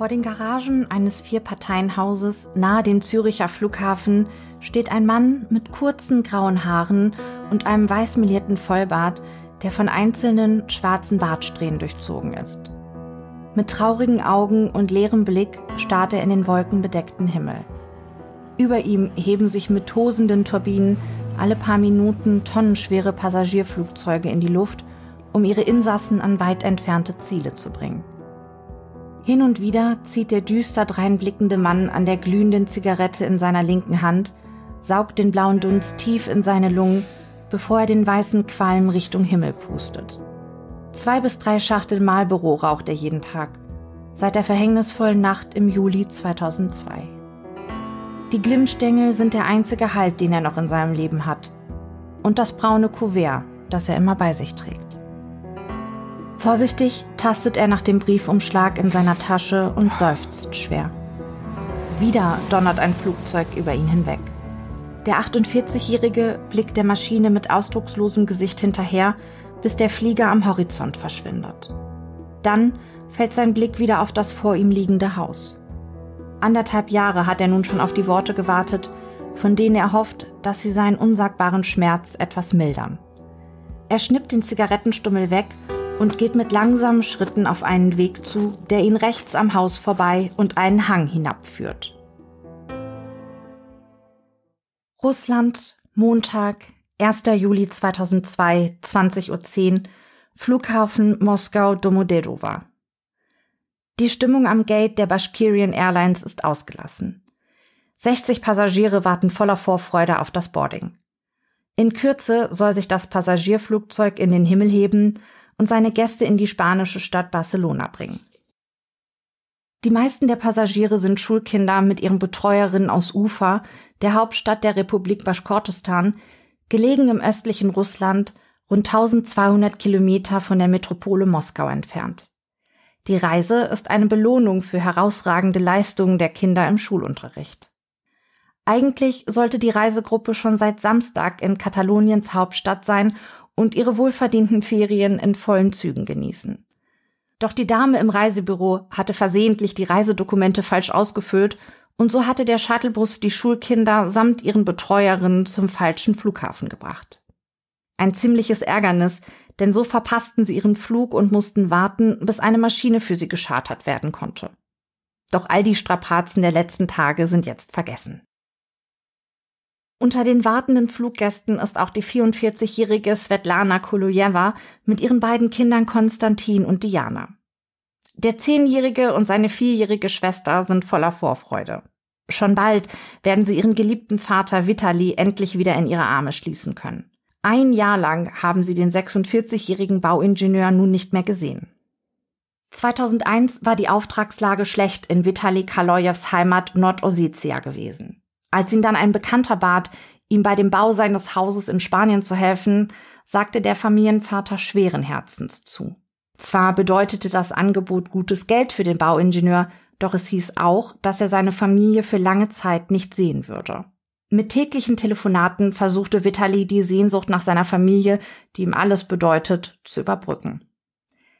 Vor den Garagen eines Vierparteienhauses nahe dem Züricher Flughafen steht ein Mann mit kurzen grauen Haaren und einem weißmelierten Vollbart, der von einzelnen schwarzen Bartsträhnen durchzogen ist. Mit traurigen Augen und leerem Blick starrt er in den wolkenbedeckten Himmel. Über ihm heben sich mit tosenden Turbinen alle paar Minuten tonnenschwere Passagierflugzeuge in die Luft, um ihre Insassen an weit entfernte Ziele zu bringen. Hin und wieder zieht der düster dreinblickende Mann an der glühenden Zigarette in seiner linken Hand, saugt den blauen Dunst tief in seine Lungen, bevor er den weißen Qualm Richtung Himmel pustet. Zwei bis drei Schachtel Marlboro raucht er jeden Tag, seit der verhängnisvollen Nacht im Juli 2002. Die Glimmstängel sind der einzige Halt, den er noch in seinem Leben hat. Und das braune Kuvert, das er immer bei sich trägt. Vorsichtig tastet er nach dem Briefumschlag in seiner Tasche und seufzt schwer. Wieder donnert ein Flugzeug über ihn hinweg. Der 48-Jährige blickt der Maschine mit ausdruckslosem Gesicht hinterher, bis der Flieger am Horizont verschwindet. Dann fällt sein Blick wieder auf das vor ihm liegende Haus. Anderthalb Jahre hat er nun schon auf die Worte gewartet, von denen er hofft, dass sie seinen unsagbaren Schmerz etwas mildern. Er schnippt den Zigarettenstummel weg und geht mit langsamen Schritten auf einen Weg zu, der ihn rechts am Haus vorbei und einen Hang hinabführt. Russland, Montag, 1. Juli 2002, 20.10 Uhr, Flughafen Moskau Domodedowa. Die Stimmung am Gate der Bashkirian Airlines ist ausgelassen. 60 Passagiere warten voller Vorfreude auf das Boarding. In Kürze soll sich das Passagierflugzeug in den Himmel heben und seine Gäste in die spanische Stadt Barcelona bringen. Die meisten der Passagiere sind Schulkinder mit ihren Betreuerinnen aus Ufa, der Hauptstadt der Republik Baschkortostan, gelegen im östlichen Russland, rund 1200 Kilometer von der Metropole Moskau entfernt. Die Reise ist eine Belohnung für herausragende Leistungen der Kinder im Schulunterricht. Eigentlich sollte die Reisegruppe schon seit Samstag in Kataloniens Hauptstadt sein und ihre wohlverdienten Ferien in vollen Zügen genießen. Doch die Dame im Reisebüro hatte versehentlich die Reisedokumente falsch ausgefüllt und so hatte der Shuttlebus die Schulkinder samt ihren Betreuerinnen zum falschen Flughafen gebracht. Ein ziemliches Ärgernis, denn so verpassten sie ihren Flug und mussten warten, bis eine Maschine für sie geschartert werden konnte. Doch all die Strapazen der letzten Tage sind jetzt vergessen. Unter den wartenden Fluggästen ist auch die 44-jährige Svetlana Kolojewa mit ihren beiden Kindern Konstantin und Diana. Der zehnjährige und seine vierjährige Schwester sind voller Vorfreude. Schon bald werden sie ihren geliebten Vater Vitali endlich wieder in ihre Arme schließen können. Ein Jahr lang haben sie den 46-jährigen Bauingenieur nun nicht mehr gesehen. 2001 war die Auftragslage schlecht in Vitali Kalojews Heimat Nordossetia gewesen. Als ihn dann ein Bekannter bat, ihm bei dem Bau seines Hauses in Spanien zu helfen, sagte der Familienvater schweren Herzens zu. Zwar bedeutete das Angebot gutes Geld für den Bauingenieur, doch es hieß auch, dass er seine Familie für lange Zeit nicht sehen würde. Mit täglichen Telefonaten versuchte Vitali die Sehnsucht nach seiner Familie, die ihm alles bedeutet, zu überbrücken.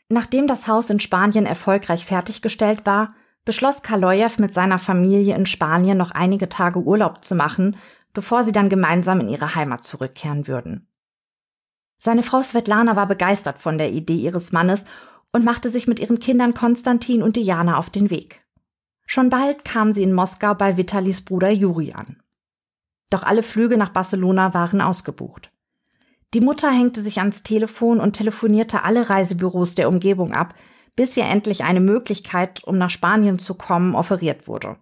Nachdem das Haus in Spanien erfolgreich fertiggestellt war, beschloss Kaloyev mit seiner Familie in Spanien noch einige Tage Urlaub zu machen, bevor sie dann gemeinsam in ihre Heimat zurückkehren würden. Seine Frau Svetlana war begeistert von der Idee ihres Mannes und machte sich mit ihren Kindern Konstantin und Diana auf den Weg. Schon bald kam sie in Moskau bei Vitalis Bruder Juri an. Doch alle Flüge nach Barcelona waren ausgebucht. Die Mutter hängte sich ans Telefon und telefonierte alle Reisebüros der Umgebung ab, bis ihr endlich eine Möglichkeit, um nach Spanien zu kommen, offeriert wurde.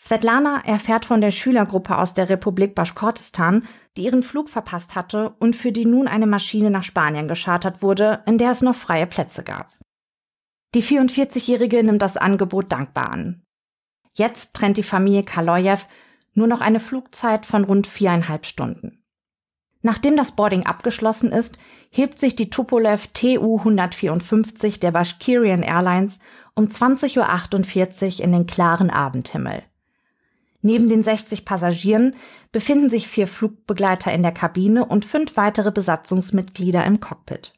Svetlana erfährt von der Schülergruppe aus der Republik Baschkortistan, die ihren Flug verpasst hatte und für die nun eine Maschine nach Spanien geschartert wurde, in der es noch freie Plätze gab. Die 44-Jährige nimmt das Angebot dankbar an. Jetzt trennt die Familie Kaloyev nur noch eine Flugzeit von rund viereinhalb Stunden. Nachdem das Boarding abgeschlossen ist, hebt sich die Tupolev TU 154 der Bashkirian Airlines um 20.48 Uhr in den klaren Abendhimmel. Neben den 60 Passagieren befinden sich vier Flugbegleiter in der Kabine und fünf weitere Besatzungsmitglieder im Cockpit.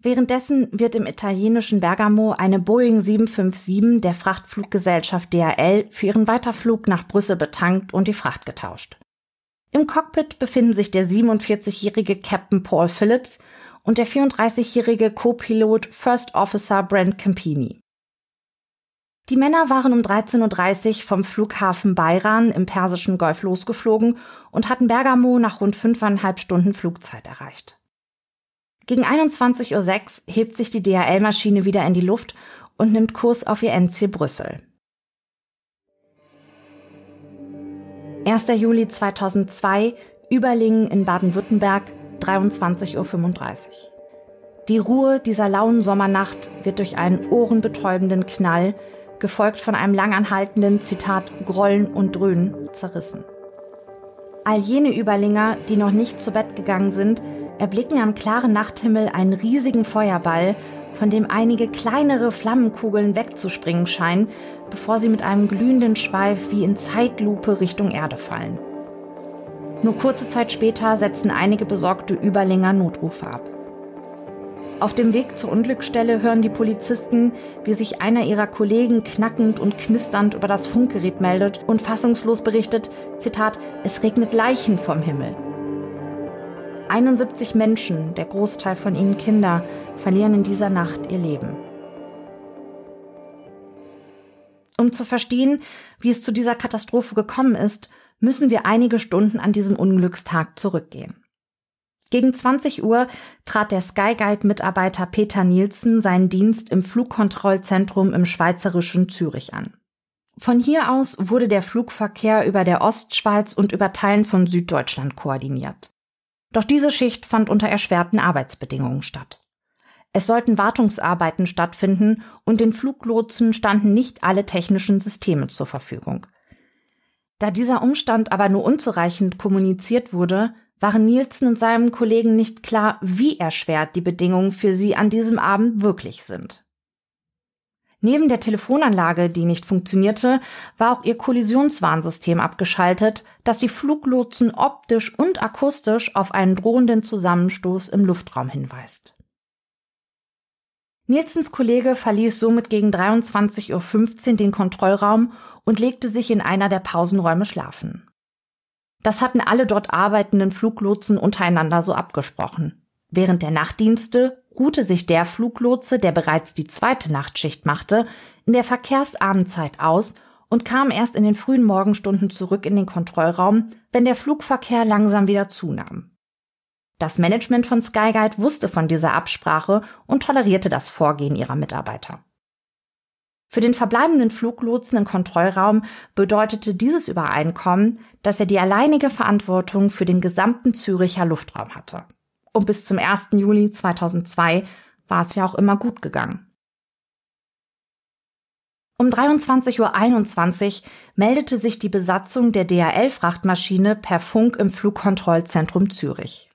Währenddessen wird im italienischen Bergamo eine Boeing 757 der Frachtfluggesellschaft DHL für ihren Weiterflug nach Brüssel betankt und die Fracht getauscht. Im Cockpit befinden sich der 47-jährige Captain Paul Phillips und der 34-jährige Co-Pilot First Officer Brent Campini. Die Männer waren um 13.30 Uhr vom Flughafen Bayran im Persischen Golf losgeflogen und hatten Bergamo nach rund fünfeinhalb Stunden Flugzeit erreicht. Gegen 21.06 Uhr hebt sich die DHL-Maschine wieder in die Luft und nimmt Kurs auf ihr Endziel Brüssel. 1. Juli 2002, Überlingen in Baden-Württemberg, 23.35 Uhr. Die Ruhe dieser lauen Sommernacht wird durch einen ohrenbetäubenden Knall, gefolgt von einem langanhaltenden, Zitat, Grollen und Dröhnen, zerrissen. All jene Überlinger, die noch nicht zu Bett gegangen sind, erblicken am klaren Nachthimmel einen riesigen Feuerball, von dem einige kleinere Flammenkugeln wegzuspringen scheinen, bevor sie mit einem glühenden Schweif wie in Zeitlupe Richtung Erde fallen. Nur kurze Zeit später setzen einige besorgte Überlinger Notrufe ab. Auf dem Weg zur Unglücksstelle hören die Polizisten, wie sich einer ihrer Kollegen knackend und knisternd über das Funkgerät meldet und fassungslos berichtet, Zitat, es regnet Leichen vom Himmel. 71 Menschen, der Großteil von ihnen Kinder, verlieren in dieser Nacht ihr Leben. Um zu verstehen, wie es zu dieser Katastrophe gekommen ist, müssen wir einige Stunden an diesem Unglückstag zurückgehen. Gegen 20 Uhr trat der Skyguide-Mitarbeiter Peter Nielsen seinen Dienst im Flugkontrollzentrum im schweizerischen Zürich an. Von hier aus wurde der Flugverkehr über der Ostschweiz und über Teilen von Süddeutschland koordiniert. Doch diese Schicht fand unter erschwerten Arbeitsbedingungen statt. Es sollten Wartungsarbeiten stattfinden und den Fluglotsen standen nicht alle technischen Systeme zur Verfügung. Da dieser Umstand aber nur unzureichend kommuniziert wurde, waren Nielsen und seinem Kollegen nicht klar, wie erschwert die Bedingungen für sie an diesem Abend wirklich sind. Neben der Telefonanlage, die nicht funktionierte, war auch ihr Kollisionswarnsystem abgeschaltet, das die Fluglotsen optisch und akustisch auf einen drohenden Zusammenstoß im Luftraum hinweist. Nielsens Kollege verließ somit gegen 23.15 Uhr den Kontrollraum und legte sich in einer der Pausenräume schlafen. Das hatten alle dort arbeitenden Fluglotsen untereinander so abgesprochen. Während der Nachtdienste ruhte sich der Fluglotse, der bereits die zweite Nachtschicht machte, in der Verkehrsabendzeit aus und kam erst in den frühen Morgenstunden zurück in den Kontrollraum, wenn der Flugverkehr langsam wieder zunahm. Das Management von Skyguide wusste von dieser Absprache und tolerierte das Vorgehen ihrer Mitarbeiter. Für den verbleibenden Fluglotsen im Kontrollraum bedeutete dieses Übereinkommen, dass er die alleinige Verantwortung für den gesamten Züricher Luftraum hatte. Und bis zum 1. Juli 2002 war es ja auch immer gut gegangen. Um 23.21 Uhr meldete sich die Besatzung der DHL-Frachtmaschine per Funk im Flugkontrollzentrum Zürich.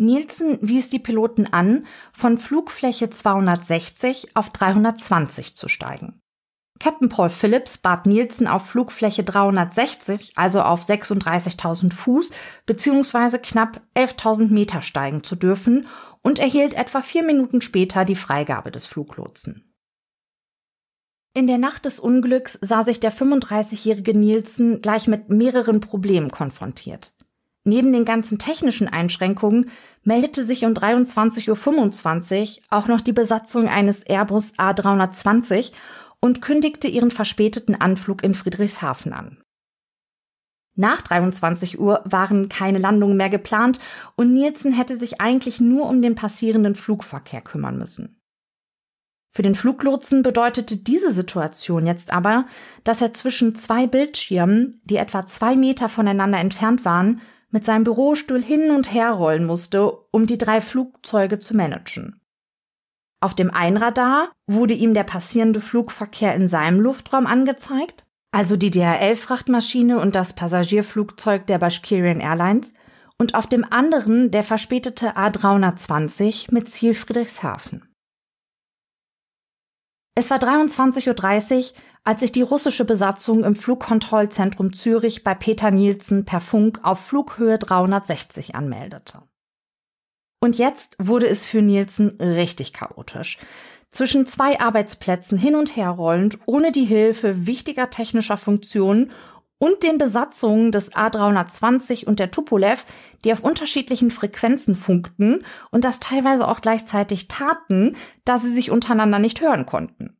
Nielsen wies die Piloten an, von Flugfläche 260 auf 320 zu steigen. Captain Paul Phillips bat Nielsen auf Flugfläche 360, also auf 36.000 Fuß bzw. knapp 11.000 Meter steigen zu dürfen und erhielt etwa vier Minuten später die Freigabe des Fluglotsen. In der Nacht des Unglücks sah sich der 35-jährige Nielsen gleich mit mehreren Problemen konfrontiert. Neben den ganzen technischen Einschränkungen meldete sich um 23.25 Uhr auch noch die Besatzung eines Airbus A320 und kündigte ihren verspäteten Anflug in Friedrichshafen an. Nach 23 Uhr waren keine Landungen mehr geplant und Nielsen hätte sich eigentlich nur um den passierenden Flugverkehr kümmern müssen. Für den Fluglotsen bedeutete diese Situation jetzt aber, dass er zwischen zwei Bildschirmen, die etwa zwei Meter voneinander entfernt waren, mit seinem Bürostuhl hin und her rollen musste, um die drei Flugzeuge zu managen. Auf dem Einradar wurde ihm der passierende Flugverkehr in seinem Luftraum angezeigt, also die DHL-Frachtmaschine und das Passagierflugzeug der Bashkirian Airlines, und auf dem anderen der verspätete A320 mit Ziel Friedrichshafen. Es war 23.30 Uhr, als sich die russische Besatzung im Flugkontrollzentrum Zürich bei Peter Nielsen per Funk auf Flughöhe 360 anmeldete. Und jetzt wurde es für Nielsen richtig chaotisch. Zwischen zwei Arbeitsplätzen hin und her rollend, ohne die Hilfe wichtiger technischer Funktionen und den Besatzungen des A320 und der Tupolev, die auf unterschiedlichen Frequenzen funkten und das teilweise auch gleichzeitig taten, da sie sich untereinander nicht hören konnten.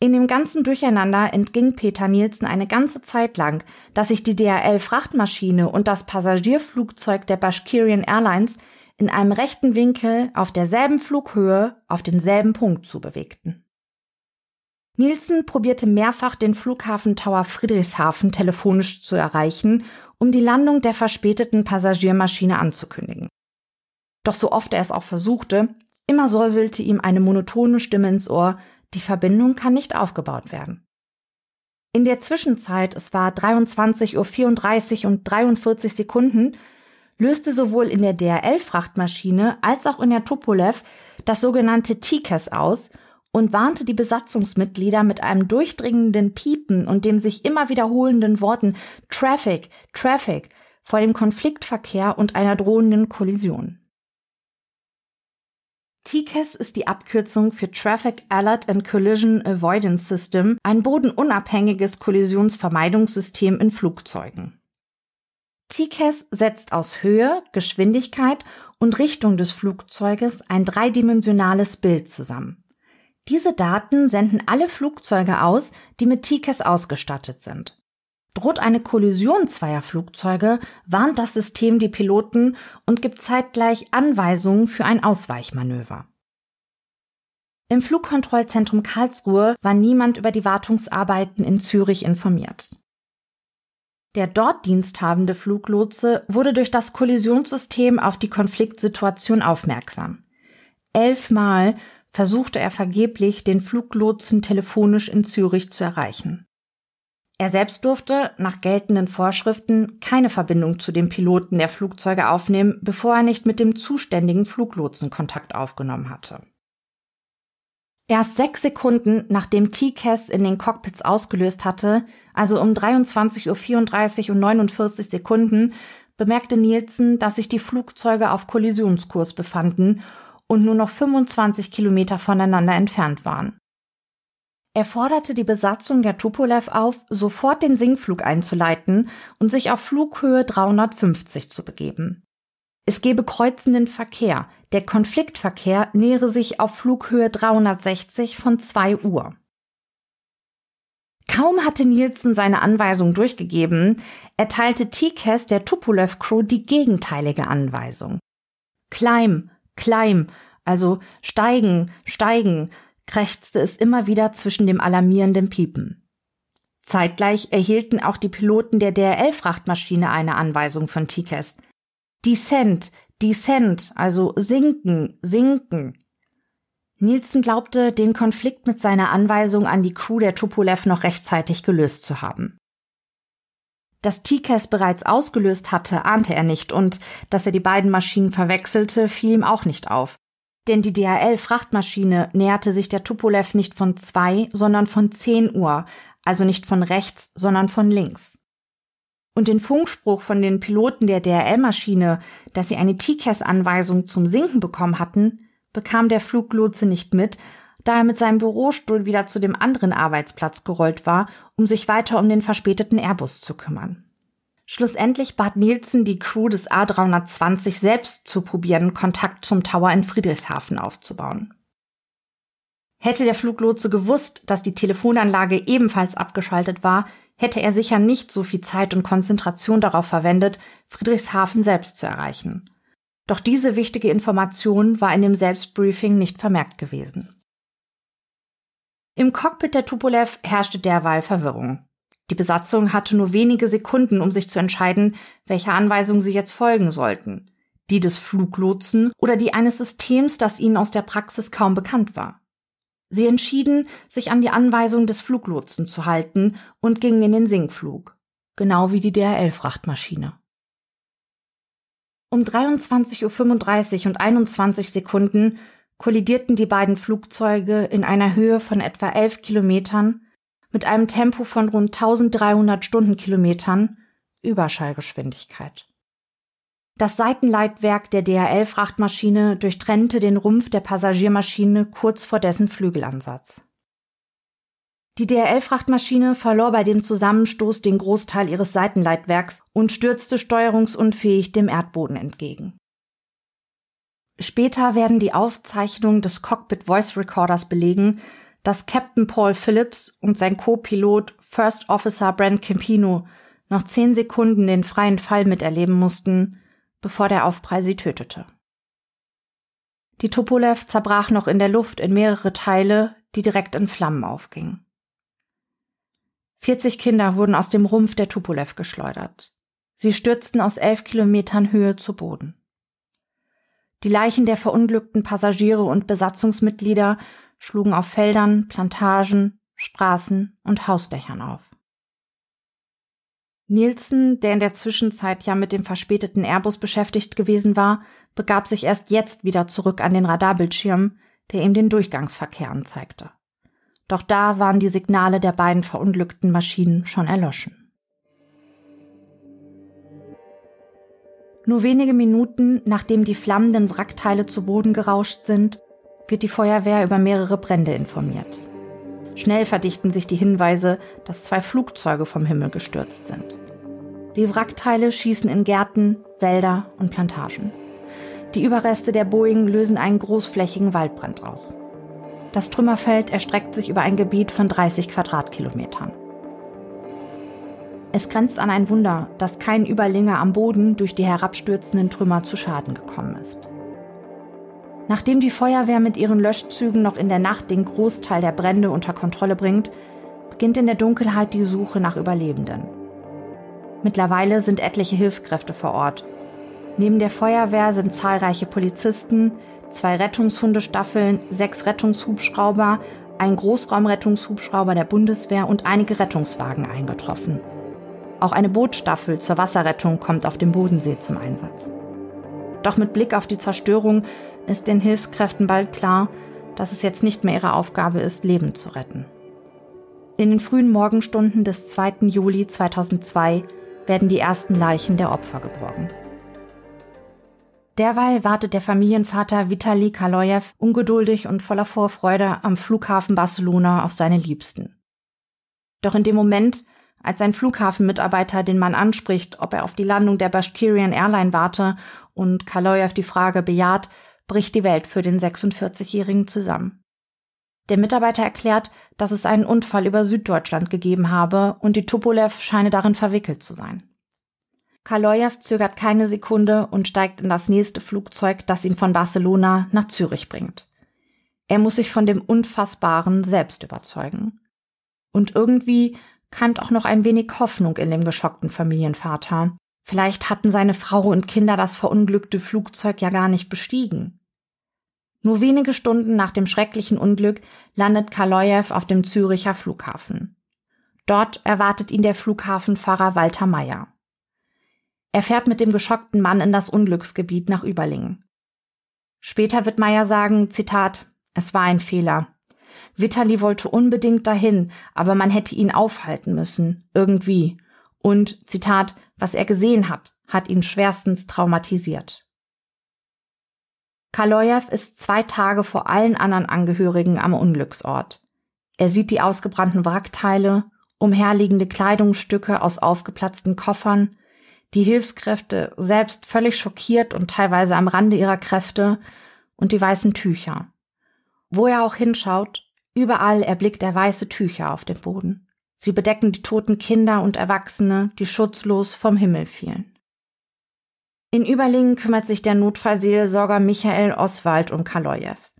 In dem ganzen Durcheinander entging Peter Nielsen eine ganze Zeit lang, dass sich die DRL-Frachtmaschine und das Passagierflugzeug der Bashkirian Airlines in einem rechten Winkel auf derselben Flughöhe auf denselben Punkt zubewegten. Nielsen probierte mehrfach den Flughafen Tower Friedrichshafen telefonisch zu erreichen, um die Landung der verspäteten Passagiermaschine anzukündigen. Doch so oft er es auch versuchte, immer säuselte ihm eine monotone Stimme ins Ohr, die Verbindung kann nicht aufgebaut werden. In der Zwischenzeit, es war 23.34 Uhr und 43 Sekunden, löste sowohl in der DRL-Frachtmaschine als auch in der Tupolev das sogenannte TCAS aus und warnte die Besatzungsmitglieder mit einem durchdringenden Piepen und dem sich immer wiederholenden Worten Traffic, Traffic vor dem Konfliktverkehr und einer drohenden Kollision. TCAS ist die Abkürzung für Traffic Alert and Collision Avoidance System, ein bodenunabhängiges Kollisionsvermeidungssystem in Flugzeugen. TCAS setzt aus Höhe, Geschwindigkeit und Richtung des Flugzeuges ein dreidimensionales Bild zusammen. Diese Daten senden alle Flugzeuge aus, die mit TCAS ausgestattet sind. Droht eine Kollision zweier Flugzeuge, warnt das System die Piloten und gibt zeitgleich Anweisungen für ein Ausweichmanöver. Im Flugkontrollzentrum Karlsruhe war niemand über die Wartungsarbeiten in Zürich informiert. Der dort diensthabende Fluglotse wurde durch das Kollisionssystem auf die Konfliktsituation aufmerksam. Elfmal versuchte er vergeblich, den Fluglotsen telefonisch in Zürich zu erreichen. Er selbst durfte, nach geltenden Vorschriften, keine Verbindung zu dem Piloten der Flugzeuge aufnehmen, bevor er nicht mit dem zuständigen Fluglotsen Kontakt aufgenommen hatte. Erst sechs Sekunden nachdem TCAS in den Cockpits ausgelöst hatte, also um 23.34 Uhr und 49 Sekunden, bemerkte Nielsen, dass sich die Flugzeuge auf Kollisionskurs befanden und nur noch 25 Kilometer voneinander entfernt waren. Er forderte die Besatzung der Tupolev auf, sofort den Sinkflug einzuleiten und sich auf Flughöhe 350 zu begeben. Es gebe kreuzenden Verkehr. Der Konfliktverkehr nähere sich auf Flughöhe 360 von 2 Uhr. Kaum hatte Nielsen seine Anweisung durchgegeben, erteilte TCAS der Tupolev Crew die gegenteilige Anweisung. Climb, climb, also steigen, steigen, krächzte es immer wieder zwischen dem alarmierenden Piepen. Zeitgleich erhielten auch die Piloten der DRL-Frachtmaschine eine Anweisung von TCAS. Descent, Descent, also sinken, sinken. Nielsen glaubte, den Konflikt mit seiner Anweisung an die Crew der Tupolev noch rechtzeitig gelöst zu haben. Dass TCAS bereits ausgelöst hatte, ahnte er nicht und dass er die beiden Maschinen verwechselte, fiel ihm auch nicht auf. Denn die DHL-Frachtmaschine näherte sich der Tupolev nicht von zwei, sondern von zehn Uhr, also nicht von rechts, sondern von links. Und den Funkspruch von den Piloten der DRL-Maschine, dass sie eine TCAS-Anweisung zum Sinken bekommen hatten, bekam der Fluglotse nicht mit, da er mit seinem Bürostuhl wieder zu dem anderen Arbeitsplatz gerollt war, um sich weiter um den verspäteten Airbus zu kümmern. Schlussendlich bat Nielsen die Crew des A320 selbst zu probieren, Kontakt zum Tower in Friedrichshafen aufzubauen. Hätte der Fluglotse gewusst, dass die Telefonanlage ebenfalls abgeschaltet war, hätte er sicher nicht so viel Zeit und Konzentration darauf verwendet, Friedrichshafen selbst zu erreichen. Doch diese wichtige Information war in dem Selbstbriefing nicht vermerkt gewesen. Im Cockpit der Tupolev herrschte derweil Verwirrung. Die Besatzung hatte nur wenige Sekunden, um sich zu entscheiden, welcher Anweisung sie jetzt folgen sollten. Die des Fluglotsen oder die eines Systems, das ihnen aus der Praxis kaum bekannt war. Sie entschieden, sich an die Anweisung des Fluglotsen zu halten und gingen in den Sinkflug. Genau wie die DRL-Frachtmaschine. Um 23.35 Uhr und 21 Sekunden kollidierten die beiden Flugzeuge in einer Höhe von etwa 11 Kilometern mit einem Tempo von rund 1300 Stundenkilometern Überschallgeschwindigkeit. Das Seitenleitwerk der DHL-Frachtmaschine durchtrennte den Rumpf der Passagiermaschine kurz vor dessen Flügelansatz. Die DHL-Frachtmaschine verlor bei dem Zusammenstoß den Großteil ihres Seitenleitwerks und stürzte steuerungsunfähig dem Erdboden entgegen. Später werden die Aufzeichnungen des Cockpit Voice Recorders belegen, dass Captain Paul Phillips und sein Co-Pilot First Officer Brent Campino noch zehn Sekunden den freien Fall miterleben mussten, bevor der Aufprall sie tötete. Die Tupolev zerbrach noch in der Luft in mehrere Teile, die direkt in Flammen aufgingen. 40 Kinder wurden aus dem Rumpf der Tupolev geschleudert. Sie stürzten aus elf Kilometern Höhe zu Boden. Die Leichen der verunglückten Passagiere und Besatzungsmitglieder schlugen auf Feldern, Plantagen, Straßen und Hausdächern auf. Nielsen, der in der Zwischenzeit ja mit dem verspäteten Airbus beschäftigt gewesen war, begab sich erst jetzt wieder zurück an den Radarbildschirm, der ihm den Durchgangsverkehr anzeigte. Doch da waren die Signale der beiden verunglückten Maschinen schon erloschen. Nur wenige Minuten nachdem die flammenden Wrackteile zu Boden gerauscht sind, wird die Feuerwehr über mehrere Brände informiert. Schnell verdichten sich die Hinweise, dass zwei Flugzeuge vom Himmel gestürzt sind. Die Wrackteile schießen in Gärten, Wälder und Plantagen. Die Überreste der Boeing lösen einen großflächigen Waldbrand aus. Das Trümmerfeld erstreckt sich über ein Gebiet von 30 Quadratkilometern. Es grenzt an ein Wunder, dass kein Überlinger am Boden durch die herabstürzenden Trümmer zu Schaden gekommen ist. Nachdem die Feuerwehr mit ihren Löschzügen noch in der Nacht den Großteil der Brände unter Kontrolle bringt, beginnt in der Dunkelheit die Suche nach Überlebenden. Mittlerweile sind etliche Hilfskräfte vor Ort. Neben der Feuerwehr sind zahlreiche Polizisten, zwei Rettungshundestaffeln, sechs Rettungshubschrauber, ein Großraumrettungshubschrauber der Bundeswehr und einige Rettungswagen eingetroffen. Auch eine Bootstaffel zur Wasserrettung kommt auf dem Bodensee zum Einsatz. Doch mit Blick auf die Zerstörung ist den Hilfskräften bald klar, dass es jetzt nicht mehr ihre Aufgabe ist, Leben zu retten. In den frühen Morgenstunden des 2. Juli 2002 werden die ersten Leichen der Opfer geborgen. Derweil wartet der Familienvater Vitali Kaloyev ungeduldig und voller Vorfreude am Flughafen Barcelona auf seine Liebsten. Doch in dem Moment, als ein Flughafenmitarbeiter den Mann anspricht, ob er auf die Landung der Bashkirian Airline warte und Kaloyev die Frage bejaht, bricht die Welt für den 46-Jährigen zusammen. Der Mitarbeiter erklärt, dass es einen Unfall über Süddeutschland gegeben habe und die Tupolev scheine darin verwickelt zu sein. Kaloyev zögert keine Sekunde und steigt in das nächste Flugzeug, das ihn von Barcelona nach Zürich bringt. Er muss sich von dem Unfassbaren selbst überzeugen. Und irgendwie keimt auch noch ein wenig Hoffnung in dem geschockten Familienvater. Vielleicht hatten seine Frau und Kinder das verunglückte Flugzeug ja gar nicht bestiegen. Nur wenige Stunden nach dem schrecklichen Unglück landet Kaloyev auf dem Züricher Flughafen. Dort erwartet ihn der Flughafenfahrer Walter Meyer. Er fährt mit dem geschockten Mann in das Unglücksgebiet nach Überlingen. Später wird Meyer sagen, Zitat, es war ein Fehler. Vitali wollte unbedingt dahin, aber man hätte ihn aufhalten müssen, irgendwie. Und, Zitat, was er gesehen hat, hat ihn schwerstens traumatisiert. Kaloyev ist zwei Tage vor allen anderen Angehörigen am Unglücksort. Er sieht die ausgebrannten Wrackteile, umherliegende Kleidungsstücke aus aufgeplatzten Koffern, die Hilfskräfte selbst völlig schockiert und teilweise am Rande ihrer Kräfte und die weißen Tücher. Wo er auch hinschaut, Überall erblickt er weiße Tücher auf dem Boden. Sie bedecken die toten Kinder und Erwachsene, die schutzlos vom Himmel fielen. In Überlingen kümmert sich der Notfallseelsorger Michael Oswald um Kaloyev.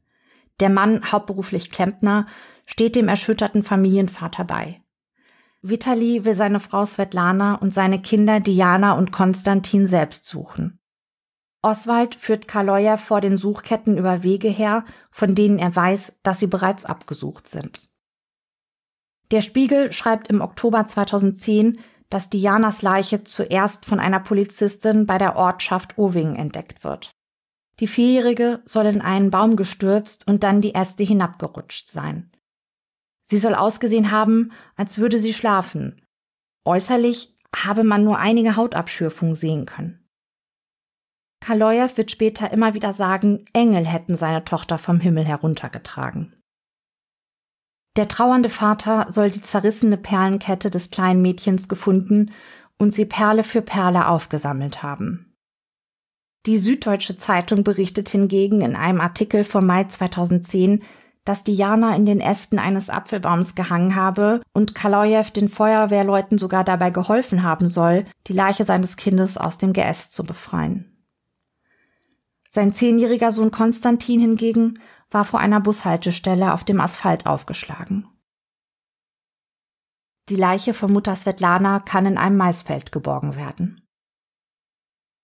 Der Mann, hauptberuflich Klempner, steht dem erschütterten Familienvater bei. Vitali will seine Frau Svetlana und seine Kinder Diana und Konstantin selbst suchen. Oswald führt Kaloya vor den Suchketten über Wege her, von denen er weiß, dass sie bereits abgesucht sind. Der Spiegel schreibt im Oktober 2010, dass Dianas Leiche zuerst von einer Polizistin bei der Ortschaft Owing entdeckt wird. Die Vierjährige soll in einen Baum gestürzt und dann die Äste hinabgerutscht sein. Sie soll ausgesehen haben, als würde sie schlafen. Äußerlich habe man nur einige Hautabschürfungen sehen können. Kaloyev wird später immer wieder sagen, Engel hätten seine Tochter vom Himmel heruntergetragen. Der trauernde Vater soll die zerrissene Perlenkette des kleinen Mädchens gefunden und sie Perle für Perle aufgesammelt haben. Die Süddeutsche Zeitung berichtet hingegen in einem Artikel vom Mai 2010, dass Diana in den Ästen eines Apfelbaums gehangen habe und Kaloyev den Feuerwehrleuten sogar dabei geholfen haben soll, die Leiche seines Kindes aus dem Geäst zu befreien. Sein zehnjähriger Sohn Konstantin hingegen war vor einer Bushaltestelle auf dem Asphalt aufgeschlagen. Die Leiche von Mutter Svetlana kann in einem Maisfeld geborgen werden.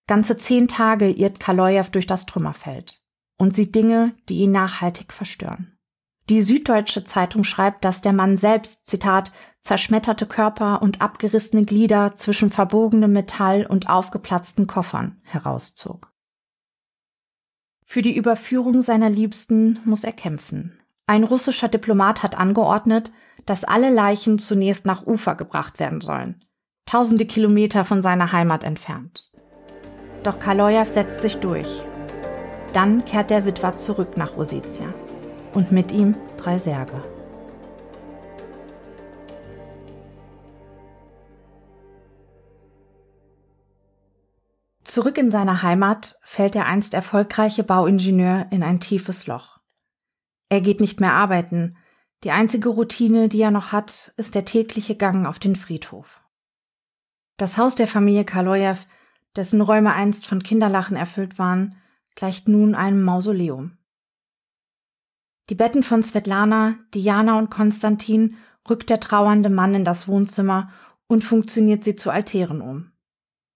Ganze zehn Tage irrt Kaloyev durch das Trümmerfeld und sieht Dinge, die ihn nachhaltig verstören. Die Süddeutsche Zeitung schreibt, dass der Mann selbst, Zitat, zerschmetterte Körper und abgerissene Glieder zwischen verbogenem Metall und aufgeplatzten Koffern herauszog. Für die Überführung seiner Liebsten muss er kämpfen. Ein russischer Diplomat hat angeordnet, dass alle Leichen zunächst nach Ufer gebracht werden sollen, tausende Kilometer von seiner Heimat entfernt. Doch Kaloyev setzt sich durch. Dann kehrt der Witwer zurück nach Ossetia und mit ihm drei Särge. Zurück in seine Heimat fällt der einst erfolgreiche Bauingenieur in ein tiefes Loch. Er geht nicht mehr arbeiten. Die einzige Routine, die er noch hat, ist der tägliche Gang auf den Friedhof. Das Haus der Familie Kaloyev, dessen Räume einst von Kinderlachen erfüllt waren, gleicht nun einem Mausoleum. Die Betten von Svetlana, Diana und Konstantin rückt der trauernde Mann in das Wohnzimmer und funktioniert sie zu Altären um.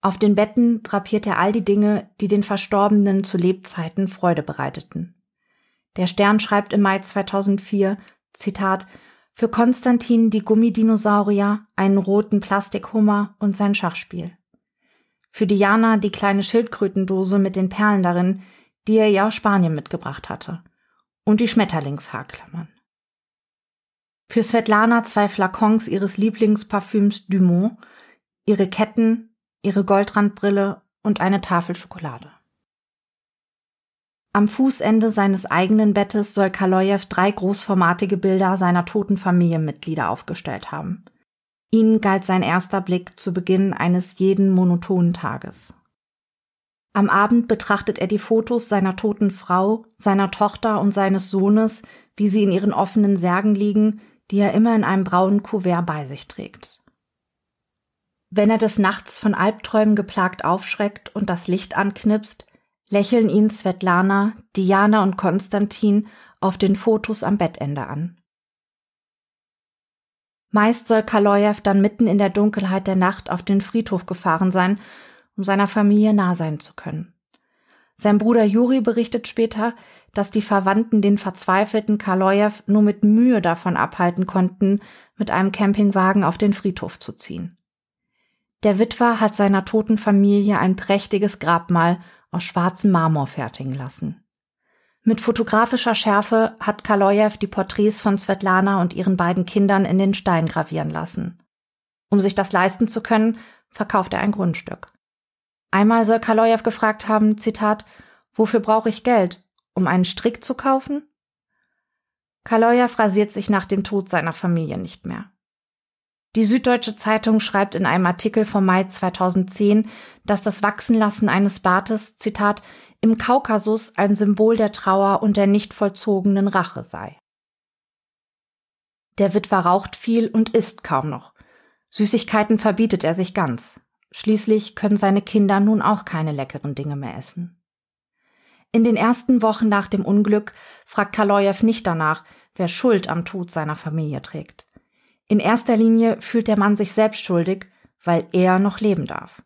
Auf den Betten drapiert er all die Dinge, die den Verstorbenen zu Lebzeiten Freude bereiteten. Der Stern schreibt im Mai 2004, Zitat, für Konstantin die Gummidinosaurier, einen roten Plastikhummer und sein Schachspiel. Für Diana die kleine Schildkrötendose mit den Perlen darin, die er ihr aus Spanien mitgebracht hatte. Und die Schmetterlingshaarklammern. Für Svetlana zwei Flakons ihres Lieblingsparfüms Dumont, ihre Ketten, ihre Goldrandbrille und eine Tafel Schokolade. Am Fußende seines eigenen Bettes soll Kaloyev drei großformatige Bilder seiner toten Familienmitglieder aufgestellt haben. Ihnen galt sein erster Blick zu Beginn eines jeden monotonen Tages. Am Abend betrachtet er die Fotos seiner toten Frau, seiner Tochter und seines Sohnes, wie sie in ihren offenen Särgen liegen, die er immer in einem braunen Kuvert bei sich trägt. Wenn er des Nachts von Albträumen geplagt aufschreckt und das Licht anknipst, lächeln ihn Svetlana, Diana und Konstantin auf den Fotos am Bettende an. Meist soll Kaloyev dann mitten in der Dunkelheit der Nacht auf den Friedhof gefahren sein, um seiner Familie nah sein zu können. Sein Bruder Juri berichtet später, dass die Verwandten den verzweifelten Kaloyev nur mit Mühe davon abhalten konnten, mit einem Campingwagen auf den Friedhof zu ziehen. Der Witwer hat seiner toten Familie ein prächtiges Grabmal aus schwarzem Marmor fertigen lassen. Mit fotografischer Schärfe hat Kaloyev die Porträts von Svetlana und ihren beiden Kindern in den Stein gravieren lassen. Um sich das leisten zu können, verkauft er ein Grundstück. Einmal soll Kaloyev gefragt haben, Zitat, wofür brauche ich Geld? Um einen Strick zu kaufen? Kaloyev rasiert sich nach dem Tod seiner Familie nicht mehr. Die Süddeutsche Zeitung schreibt in einem Artikel vom Mai 2010, dass das Wachsenlassen eines Bartes, Zitat, im Kaukasus ein Symbol der Trauer und der nicht vollzogenen Rache sei. Der Witwer raucht viel und isst kaum noch. Süßigkeiten verbietet er sich ganz. Schließlich können seine Kinder nun auch keine leckeren Dinge mehr essen. In den ersten Wochen nach dem Unglück fragt Kaloyev nicht danach, wer Schuld am Tod seiner Familie trägt. In erster Linie fühlt der Mann sich selbst schuldig, weil er noch leben darf.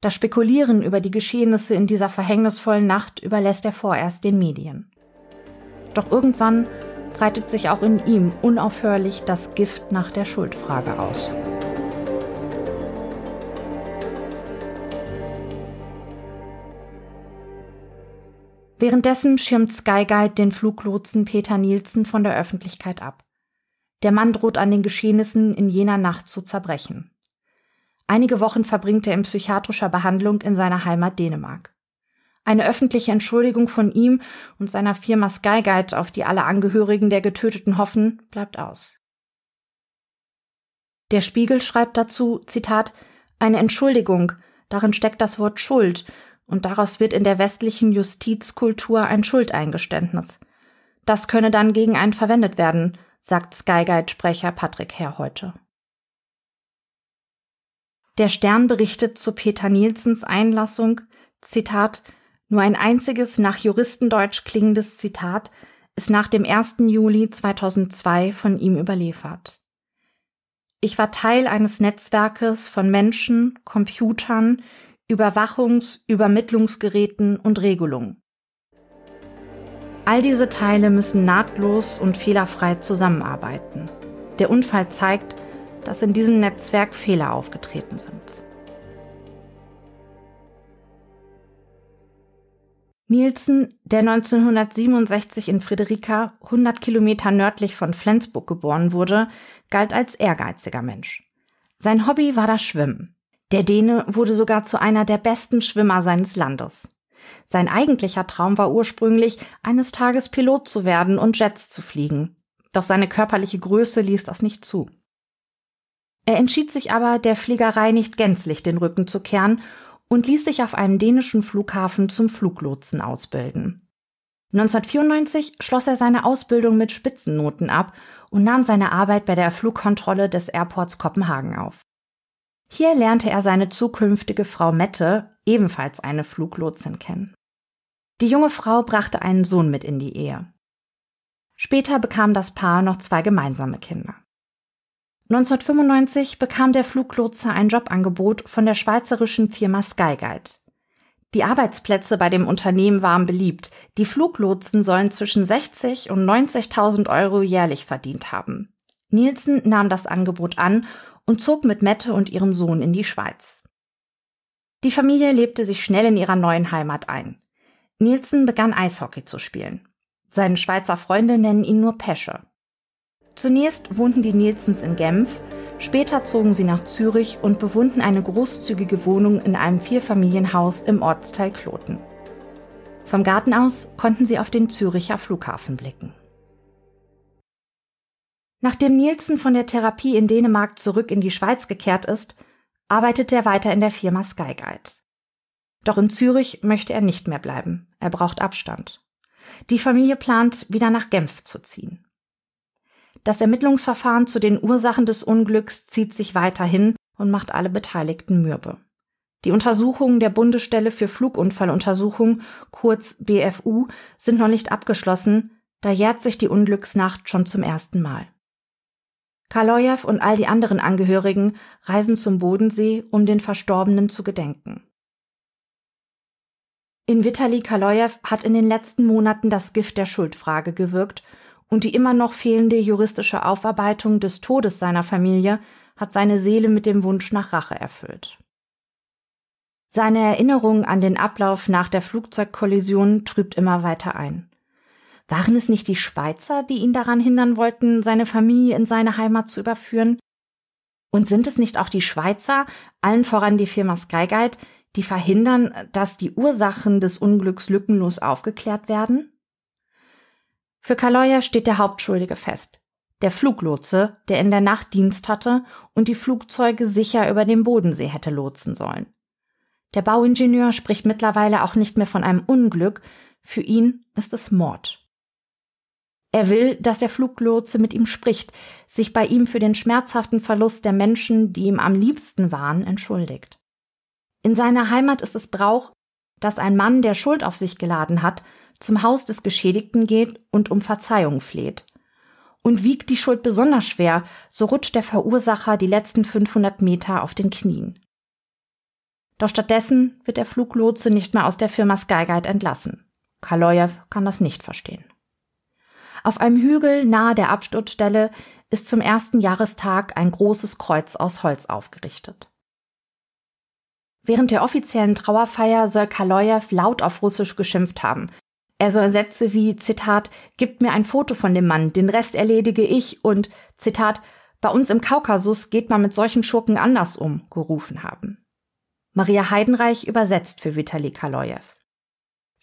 Das Spekulieren über die Geschehnisse in dieser verhängnisvollen Nacht überlässt er vorerst den Medien. Doch irgendwann breitet sich auch in ihm unaufhörlich das Gift nach der Schuldfrage aus. Währenddessen schirmt Skyguide den Fluglotsen Peter Nielsen von der Öffentlichkeit ab. Der Mann droht an den Geschehnissen in jener Nacht zu zerbrechen. Einige Wochen verbringt er in psychiatrischer Behandlung in seiner Heimat Dänemark. Eine öffentliche Entschuldigung von ihm und seiner Firma Skyguide, auf die alle Angehörigen der Getöteten hoffen, bleibt aus. Der Spiegel schreibt dazu, Zitat, eine Entschuldigung, darin steckt das Wort Schuld, und daraus wird in der westlichen Justizkultur ein Schuldeingeständnis. Das könne dann gegen einen verwendet werden, sagt Skyguide-Sprecher Patrick Herr heute. Der Stern berichtet zu Peter Nielsens Einlassung, Zitat, nur ein einziges nach Juristendeutsch klingendes Zitat ist nach dem 1. Juli 2002 von ihm überliefert. Ich war Teil eines Netzwerkes von Menschen, Computern, Überwachungs-, Übermittlungsgeräten und Regelungen. All diese Teile müssen nahtlos und fehlerfrei zusammenarbeiten. Der Unfall zeigt, dass in diesem Netzwerk Fehler aufgetreten sind. Nielsen, der 1967 in Friederika, 100 Kilometer nördlich von Flensburg geboren wurde, galt als ehrgeiziger Mensch. Sein Hobby war das Schwimmen. Der Däne wurde sogar zu einer der besten Schwimmer seines Landes. Sein eigentlicher Traum war ursprünglich, eines Tages Pilot zu werden und Jets zu fliegen. Doch seine körperliche Größe ließ das nicht zu. Er entschied sich aber, der Fliegerei nicht gänzlich den Rücken zu kehren und ließ sich auf einem dänischen Flughafen zum Fluglotsen ausbilden. 1994 schloss er seine Ausbildung mit Spitzennoten ab und nahm seine Arbeit bei der Flugkontrolle des Airports Kopenhagen auf. Hier lernte er seine zukünftige Frau Mette, ebenfalls eine Fluglotsin, kennen. Die junge Frau brachte einen Sohn mit in die Ehe. Später bekam das Paar noch zwei gemeinsame Kinder. 1995 bekam der Fluglotse ein Jobangebot von der schweizerischen Firma Skyguide. Die Arbeitsplätze bei dem Unternehmen waren beliebt. Die Fluglotsen sollen zwischen 60 und 90.000 Euro jährlich verdient haben. Nielsen nahm das Angebot an und zog mit Mette und ihrem Sohn in die Schweiz. Die Familie lebte sich schnell in ihrer neuen Heimat ein. Nielsen begann Eishockey zu spielen. Seine Schweizer Freunde nennen ihn nur Pesche. Zunächst wohnten die Nielsens in Genf, später zogen sie nach Zürich und bewohnten eine großzügige Wohnung in einem Vierfamilienhaus im Ortsteil Kloten. Vom Garten aus konnten sie auf den Züricher Flughafen blicken. Nachdem Nielsen von der Therapie in Dänemark zurück in die Schweiz gekehrt ist, arbeitet er weiter in der Firma Skyguide. Doch in Zürich möchte er nicht mehr bleiben. Er braucht Abstand. Die Familie plant, wieder nach Genf zu ziehen. Das Ermittlungsverfahren zu den Ursachen des Unglücks zieht sich weiterhin und macht alle Beteiligten mürbe. Die Untersuchungen der Bundesstelle für Flugunfalluntersuchung, kurz BFU, sind noch nicht abgeschlossen, da jährt sich die Unglücksnacht schon zum ersten Mal. Kalojew und all die anderen Angehörigen reisen zum Bodensee, um den Verstorbenen zu gedenken. In Vitali Kalojew hat in den letzten Monaten das Gift der Schuldfrage gewirkt und die immer noch fehlende juristische Aufarbeitung des Todes seiner Familie hat seine Seele mit dem Wunsch nach Rache erfüllt. Seine Erinnerung an den Ablauf nach der Flugzeugkollision trübt immer weiter ein. Waren es nicht die Schweizer, die ihn daran hindern wollten, seine Familie in seine Heimat zu überführen? Und sind es nicht auch die Schweizer, allen voran die Firma Skyguide, die verhindern, dass die Ursachen des Unglücks lückenlos aufgeklärt werden? Für Kaloya steht der Hauptschuldige fest. Der Fluglotse, der in der Nacht Dienst hatte und die Flugzeuge sicher über den Bodensee hätte lotsen sollen. Der Bauingenieur spricht mittlerweile auch nicht mehr von einem Unglück, für ihn ist es Mord. Er will, dass der Fluglotse mit ihm spricht, sich bei ihm für den schmerzhaften Verlust der Menschen, die ihm am liebsten waren, entschuldigt. In seiner Heimat ist es Brauch, dass ein Mann, der Schuld auf sich geladen hat, zum Haus des Geschädigten geht und um Verzeihung fleht. Und wiegt die Schuld besonders schwer, so rutscht der Verursacher die letzten 500 Meter auf den Knien. Doch stattdessen wird der Fluglotse nicht mehr aus der Firma Skyguide entlassen. Kalojew kann das nicht verstehen. Auf einem Hügel nahe der Absturzstelle ist zum ersten Jahrestag ein großes Kreuz aus Holz aufgerichtet. Während der offiziellen Trauerfeier soll Kalojew laut auf Russisch geschimpft haben. Er soll Sätze wie, Zitat, gibt mir ein Foto von dem Mann, den Rest erledige ich und, Zitat, bei uns im Kaukasus geht man mit solchen Schurken anders um, gerufen haben. Maria Heidenreich übersetzt für Vitali Kalojew.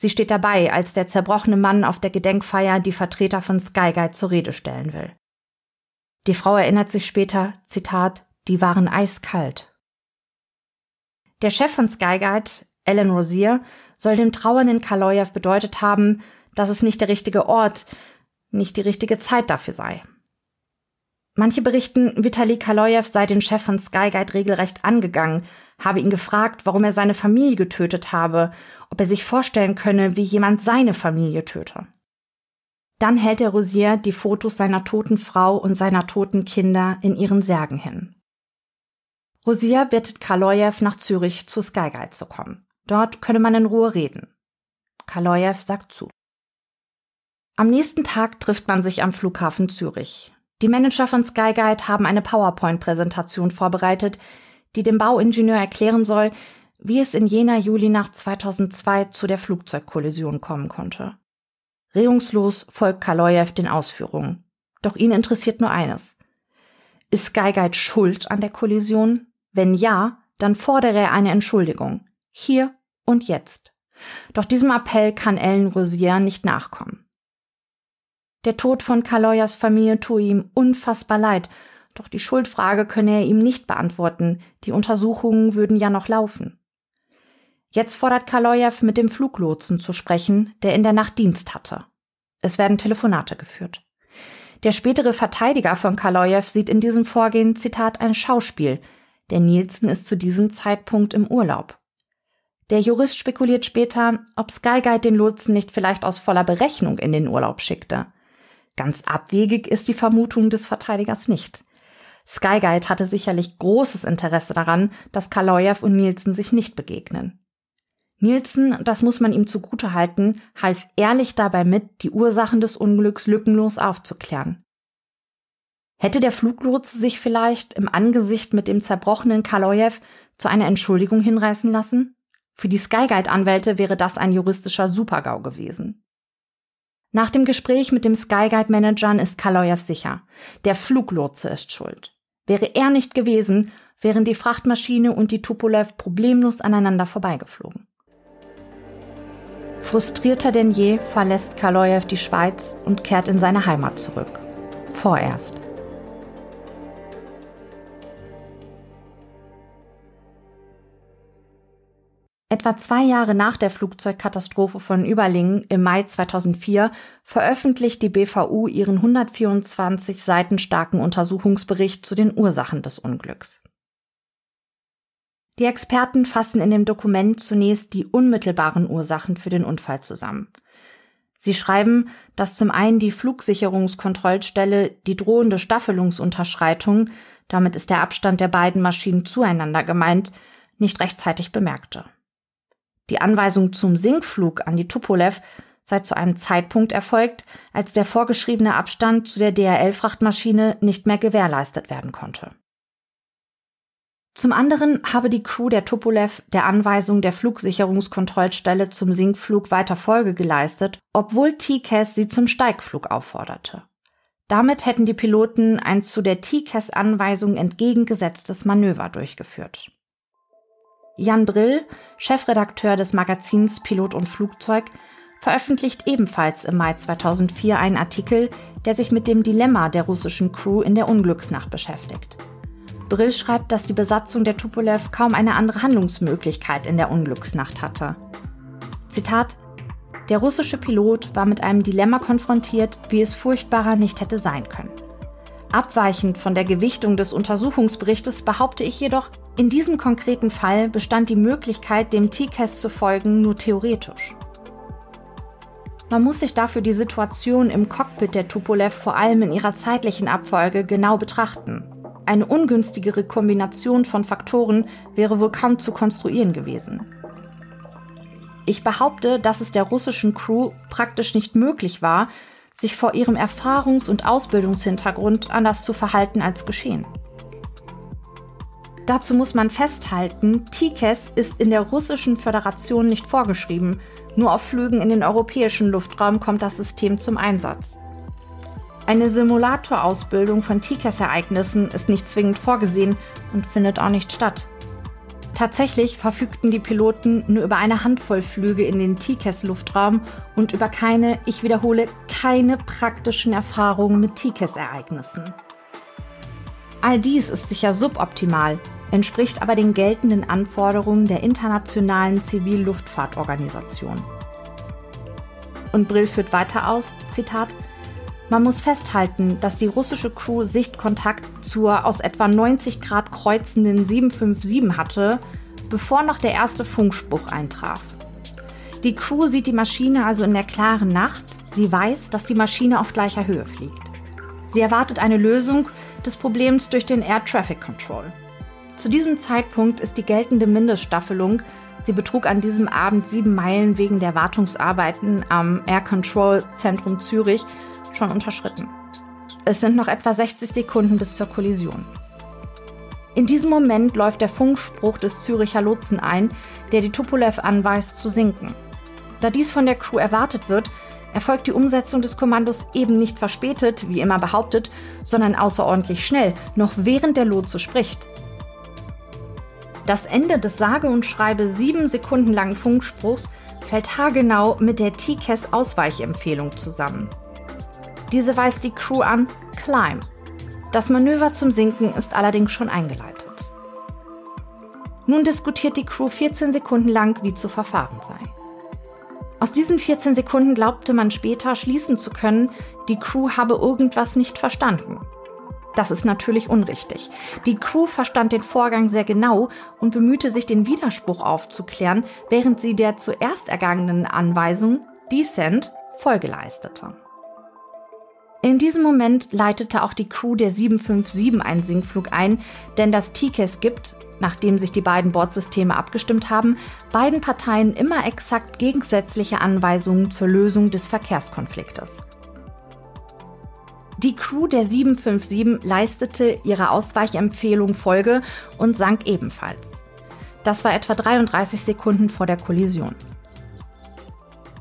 Sie steht dabei, als der zerbrochene Mann auf der Gedenkfeier die Vertreter von Skyguide zur Rede stellen will. Die Frau erinnert sich später, Zitat, die waren eiskalt. Der Chef von Skyguide, Alan Rosier, soll dem trauernden Kaloyev bedeutet haben, dass es nicht der richtige Ort, nicht die richtige Zeit dafür sei. Manche berichten, Vitali Kaloyev sei den Chef von Skyguide regelrecht angegangen, habe ihn gefragt, warum er seine Familie getötet habe, ob er sich vorstellen könne, wie jemand seine Familie töte. Dann hält der Rosier die Fotos seiner toten Frau und seiner toten Kinder in ihren Särgen hin. Rosier bittet Kaloyev nach Zürich zu Skyguide zu kommen. Dort könne man in Ruhe reden. Kaloyev sagt zu. Am nächsten Tag trifft man sich am Flughafen Zürich. Die Manager von Skyguide haben eine PowerPoint-Präsentation vorbereitet, die dem Bauingenieur erklären soll, wie es in jener Julinacht 2002 zu der Flugzeugkollision kommen konnte. Regungslos folgt Kaloyev den Ausführungen. Doch ihn interessiert nur eines. Ist Skyguide schuld an der Kollision? Wenn ja, dann fordere er eine Entschuldigung. Hier und jetzt. Doch diesem Appell kann Ellen Rosier nicht nachkommen. Der Tod von Kaloyas Familie tue ihm unfassbar leid, doch die Schuldfrage könne er ihm nicht beantworten, die Untersuchungen würden ja noch laufen. Jetzt fordert Kaloyev mit dem Fluglotsen zu sprechen, der in der Nacht Dienst hatte. Es werden Telefonate geführt. Der spätere Verteidiger von Kaloyev sieht in diesem Vorgehen, Zitat, ein Schauspiel. Der Nielsen ist zu diesem Zeitpunkt im Urlaub. Der Jurist spekuliert später, ob Skyguide den Lotsen nicht vielleicht aus voller Berechnung in den Urlaub schickte. Ganz abwegig ist die Vermutung des Verteidigers nicht. Skyguide hatte sicherlich großes Interesse daran, dass Kaloyev und Nielsen sich nicht begegnen. Nielsen, das muss man ihm zugutehalten, half ehrlich dabei mit, die Ursachen des Unglücks lückenlos aufzuklären. Hätte der Fluglotse sich vielleicht im Angesicht mit dem zerbrochenen Kaloyev zu einer Entschuldigung hinreißen lassen? Für die Skyguide-Anwälte wäre das ein juristischer Supergau gewesen. Nach dem Gespräch mit dem Skyguide-Managern ist Kaloyev sicher. Der Fluglotse ist schuld. Wäre er nicht gewesen, wären die Frachtmaschine und die Tupolev problemlos aneinander vorbeigeflogen. Frustrierter denn je verlässt Kaloyev die Schweiz und kehrt in seine Heimat zurück. Vorerst. Etwa zwei Jahre nach der Flugzeugkatastrophe von Überlingen im Mai 2004 veröffentlicht die BVU ihren 124 Seiten starken Untersuchungsbericht zu den Ursachen des Unglücks. Die Experten fassen in dem Dokument zunächst die unmittelbaren Ursachen für den Unfall zusammen. Sie schreiben, dass zum einen die Flugsicherungskontrollstelle die drohende Staffelungsunterschreitung, damit ist der Abstand der beiden Maschinen zueinander gemeint, nicht rechtzeitig bemerkte. Die Anweisung zum Sinkflug an die Tupolev sei zu einem Zeitpunkt erfolgt, als der vorgeschriebene Abstand zu der DRL-Frachtmaschine nicht mehr gewährleistet werden konnte. Zum anderen habe die Crew der Tupolev der Anweisung der Flugsicherungskontrollstelle zum Sinkflug weiter Folge geleistet, obwohl TCAS sie zum Steigflug aufforderte. Damit hätten die Piloten ein zu der TCAS-Anweisung entgegengesetztes Manöver durchgeführt. Jan Brill, Chefredakteur des Magazins Pilot und Flugzeug, veröffentlicht ebenfalls im Mai 2004 einen Artikel, der sich mit dem Dilemma der russischen Crew in der Unglücksnacht beschäftigt. Brill schreibt, dass die Besatzung der Tupolev kaum eine andere Handlungsmöglichkeit in der Unglücksnacht hatte. Zitat Der russische Pilot war mit einem Dilemma konfrontiert, wie es furchtbarer nicht hätte sein können. Abweichend von der Gewichtung des Untersuchungsberichtes behaupte ich jedoch, in diesem konkreten Fall bestand die Möglichkeit, dem TCAS zu folgen, nur theoretisch. Man muss sich dafür die Situation im Cockpit der Tupolev vor allem in ihrer zeitlichen Abfolge genau betrachten. Eine ungünstigere Kombination von Faktoren wäre wohl kaum zu konstruieren gewesen. Ich behaupte, dass es der russischen Crew praktisch nicht möglich war, sich vor ihrem Erfahrungs- und Ausbildungshintergrund anders zu verhalten als geschehen. Dazu muss man festhalten, TCAS ist in der russischen Föderation nicht vorgeschrieben. Nur auf Flügen in den europäischen Luftraum kommt das System zum Einsatz. Eine Simulatorausbildung von TCAS-Ereignissen ist nicht zwingend vorgesehen und findet auch nicht statt. Tatsächlich verfügten die Piloten nur über eine Handvoll Flüge in den TCAS-Luftraum und über keine, ich wiederhole, keine praktischen Erfahrungen mit TCAS-Ereignissen. All dies ist sicher suboptimal, entspricht aber den geltenden Anforderungen der Internationalen Zivilluftfahrtorganisation. Und Brill führt weiter aus, Zitat, man muss festhalten, dass die russische Crew Sichtkontakt zur aus etwa 90 Grad kreuzenden 757 hatte, bevor noch der erste Funkspruch eintraf. Die Crew sieht die Maschine also in der klaren Nacht. Sie weiß, dass die Maschine auf gleicher Höhe fliegt. Sie erwartet eine Lösung des Problems durch den Air Traffic Control. Zu diesem Zeitpunkt ist die geltende Mindeststaffelung, sie betrug an diesem Abend sieben Meilen wegen der Wartungsarbeiten am Air Control Zentrum Zürich, schon unterschritten. Es sind noch etwa 60 Sekunden bis zur Kollision. In diesem Moment läuft der Funkspruch des Züricher Lotsen ein, der die Tupolev anweist zu sinken. Da dies von der Crew erwartet wird, erfolgt die Umsetzung des Kommandos eben nicht verspätet, wie immer behauptet, sondern außerordentlich schnell, noch während der Lotse spricht. Das Ende des sage und schreibe sieben Sekunden langen Funkspruchs fällt haargenau mit der TCAS-Ausweichempfehlung zusammen. Diese weist die Crew an, climb. Das Manöver zum Sinken ist allerdings schon eingeleitet. Nun diskutiert die Crew 14 Sekunden lang, wie zu verfahren sei. Aus diesen 14 Sekunden glaubte man später schließen zu können, die Crew habe irgendwas nicht verstanden. Das ist natürlich unrichtig. Die Crew verstand den Vorgang sehr genau und bemühte sich, den Widerspruch aufzuklären, während sie der zuerst ergangenen Anweisung Descent Folge leistete. In diesem Moment leitete auch die Crew der 757 einen Sinkflug ein, denn das TCAS gibt, nachdem sich die beiden Bordsysteme abgestimmt haben, beiden Parteien immer exakt gegensätzliche Anweisungen zur Lösung des Verkehrskonfliktes. Die Crew der 757 leistete ihrer Ausweichempfehlung Folge und sank ebenfalls. Das war etwa 33 Sekunden vor der Kollision.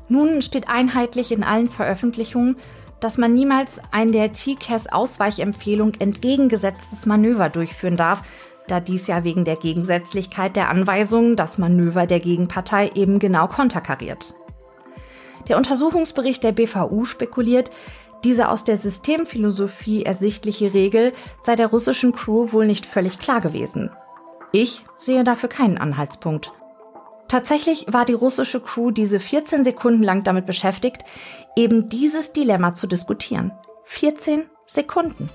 Nun steht einheitlich in allen Veröffentlichungen, dass man niemals ein der TCAS-Ausweichempfehlung entgegengesetztes Manöver durchführen darf, da dies ja wegen der Gegensätzlichkeit der Anweisungen das Manöver der Gegenpartei eben genau konterkariert. Der Untersuchungsbericht der BVU spekuliert, diese aus der Systemphilosophie ersichtliche Regel sei der russischen Crew wohl nicht völlig klar gewesen. Ich sehe dafür keinen Anhaltspunkt. Tatsächlich war die russische Crew diese 14 Sekunden lang damit beschäftigt, eben dieses Dilemma zu diskutieren. 14 Sekunden.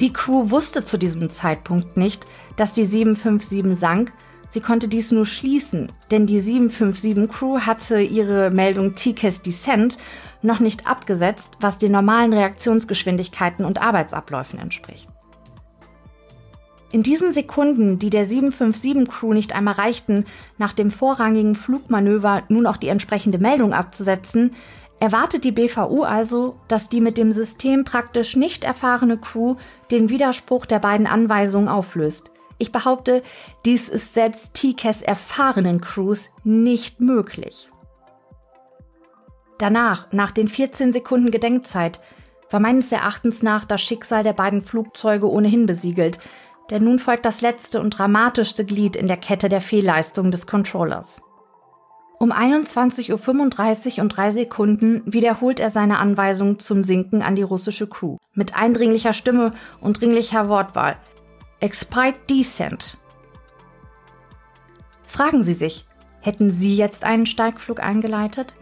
Die Crew wusste zu diesem Zeitpunkt nicht, dass die 757 sank. Sie konnte dies nur schließen, denn die 757 Crew hatte ihre Meldung TCAS Descent noch nicht abgesetzt, was den normalen Reaktionsgeschwindigkeiten und Arbeitsabläufen entspricht. In diesen Sekunden, die der 757-Crew nicht einmal reichten, nach dem vorrangigen Flugmanöver nun auch die entsprechende Meldung abzusetzen, erwartet die BVU also, dass die mit dem System praktisch nicht erfahrene Crew den Widerspruch der beiden Anweisungen auflöst. Ich behaupte, dies ist selbst TCAS erfahrenen Crews nicht möglich. Danach, nach den 14 Sekunden Gedenkzeit, war meines Erachtens nach das Schicksal der beiden Flugzeuge ohnehin besiegelt, denn nun folgt das letzte und dramatischste Glied in der Kette der Fehlleistung des Controllers. Um 21.35 Uhr und drei Sekunden wiederholt er seine Anweisung zum Sinken an die russische Crew. Mit eindringlicher Stimme und dringlicher Wortwahl. Expite Descent. Fragen Sie sich, hätten Sie jetzt einen Steigflug eingeleitet?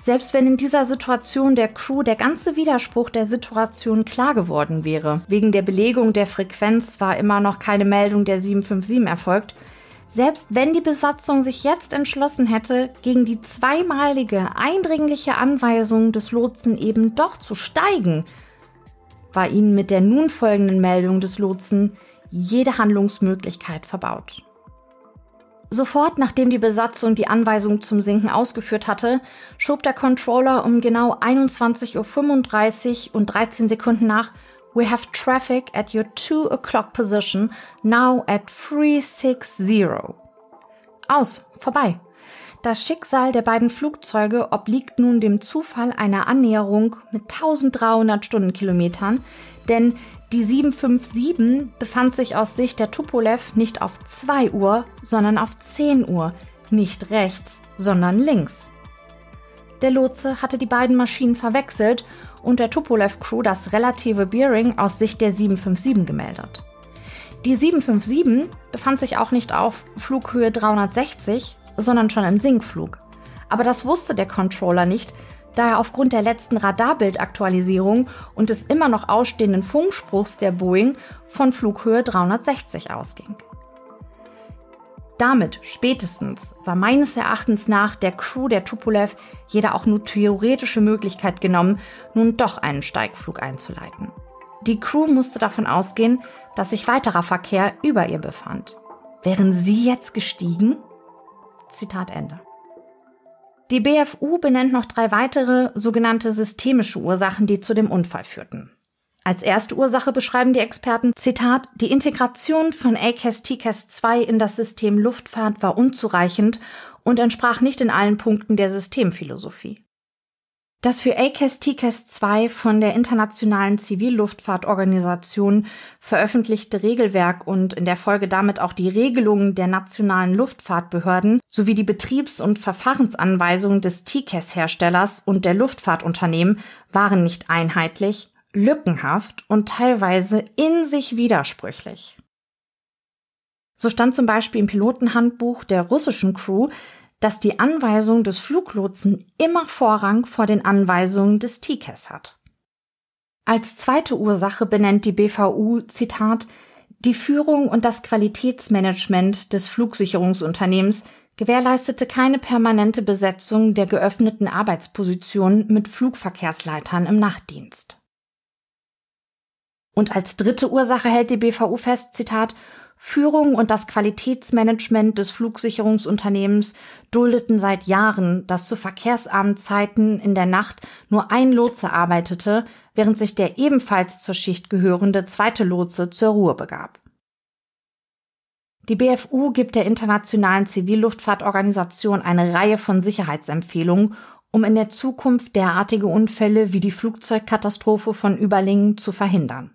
Selbst wenn in dieser Situation der Crew der ganze Widerspruch der Situation klar geworden wäre, wegen der Belegung der Frequenz war immer noch keine Meldung der 757 erfolgt, selbst wenn die Besatzung sich jetzt entschlossen hätte, gegen die zweimalige eindringliche Anweisung des Lotsen eben doch zu steigen, war ihnen mit der nun folgenden Meldung des Lotsen jede Handlungsmöglichkeit verbaut. Sofort nachdem die Besatzung die Anweisung zum Sinken ausgeführt hatte, schob der Controller um genau 21.35 Uhr und 13 Sekunden nach We have traffic at your 2 o'clock position, now at 360. Aus, vorbei. Das Schicksal der beiden Flugzeuge obliegt nun dem Zufall einer Annäherung mit 1300 Stundenkilometern, denn die 757 befand sich aus Sicht der Tupolev nicht auf 2 Uhr, sondern auf 10 Uhr, nicht rechts, sondern links. Der Lotse hatte die beiden Maschinen verwechselt und der Tupolev-Crew das relative Bearing aus Sicht der 757 gemeldet. Die 757 befand sich auch nicht auf Flughöhe 360, sondern schon im Sinkflug. Aber das wusste der Controller nicht, da er aufgrund der letzten Radarbildaktualisierung und des immer noch ausstehenden Funkspruchs der Boeing von Flughöhe 360 ausging. Damit spätestens war meines Erachtens nach der Crew der Tupolev jeder auch nur theoretische Möglichkeit genommen, nun doch einen Steigflug einzuleiten. Die Crew musste davon ausgehen, dass sich weiterer Verkehr über ihr befand. Wären sie jetzt gestiegen? Zitat Ende. Die BFU benennt noch drei weitere sogenannte systemische Ursachen, die zu dem Unfall führten. Als erste Ursache beschreiben die Experten, Zitat, die Integration von ACAS TCAS 2 in das System Luftfahrt war unzureichend und entsprach nicht in allen Punkten der Systemphilosophie. Das für ACAS TCAS 2 von der Internationalen Zivilluftfahrtorganisation veröffentlichte Regelwerk und in der Folge damit auch die Regelungen der nationalen Luftfahrtbehörden sowie die Betriebs- und Verfahrensanweisungen des TCAS-Herstellers und der Luftfahrtunternehmen waren nicht einheitlich, lückenhaft und teilweise in sich widersprüchlich. So stand zum Beispiel im Pilotenhandbuch der russischen Crew, dass die Anweisung des Fluglotsen immer Vorrang vor den Anweisungen des TCAS hat. Als zweite Ursache benennt die BVU, Zitat, die Führung und das Qualitätsmanagement des Flugsicherungsunternehmens gewährleistete keine permanente Besetzung der geöffneten Arbeitspositionen mit Flugverkehrsleitern im Nachtdienst. Und als dritte Ursache hält die BVU fest, Zitat, Führung und das Qualitätsmanagement des Flugsicherungsunternehmens duldeten seit Jahren, dass zu Verkehrsabendzeiten in der Nacht nur ein Lotse arbeitete, während sich der ebenfalls zur Schicht gehörende zweite Lotse zur Ruhe begab. Die BFU gibt der Internationalen Zivilluftfahrtorganisation eine Reihe von Sicherheitsempfehlungen, um in der Zukunft derartige Unfälle wie die Flugzeugkatastrophe von Überlingen zu verhindern.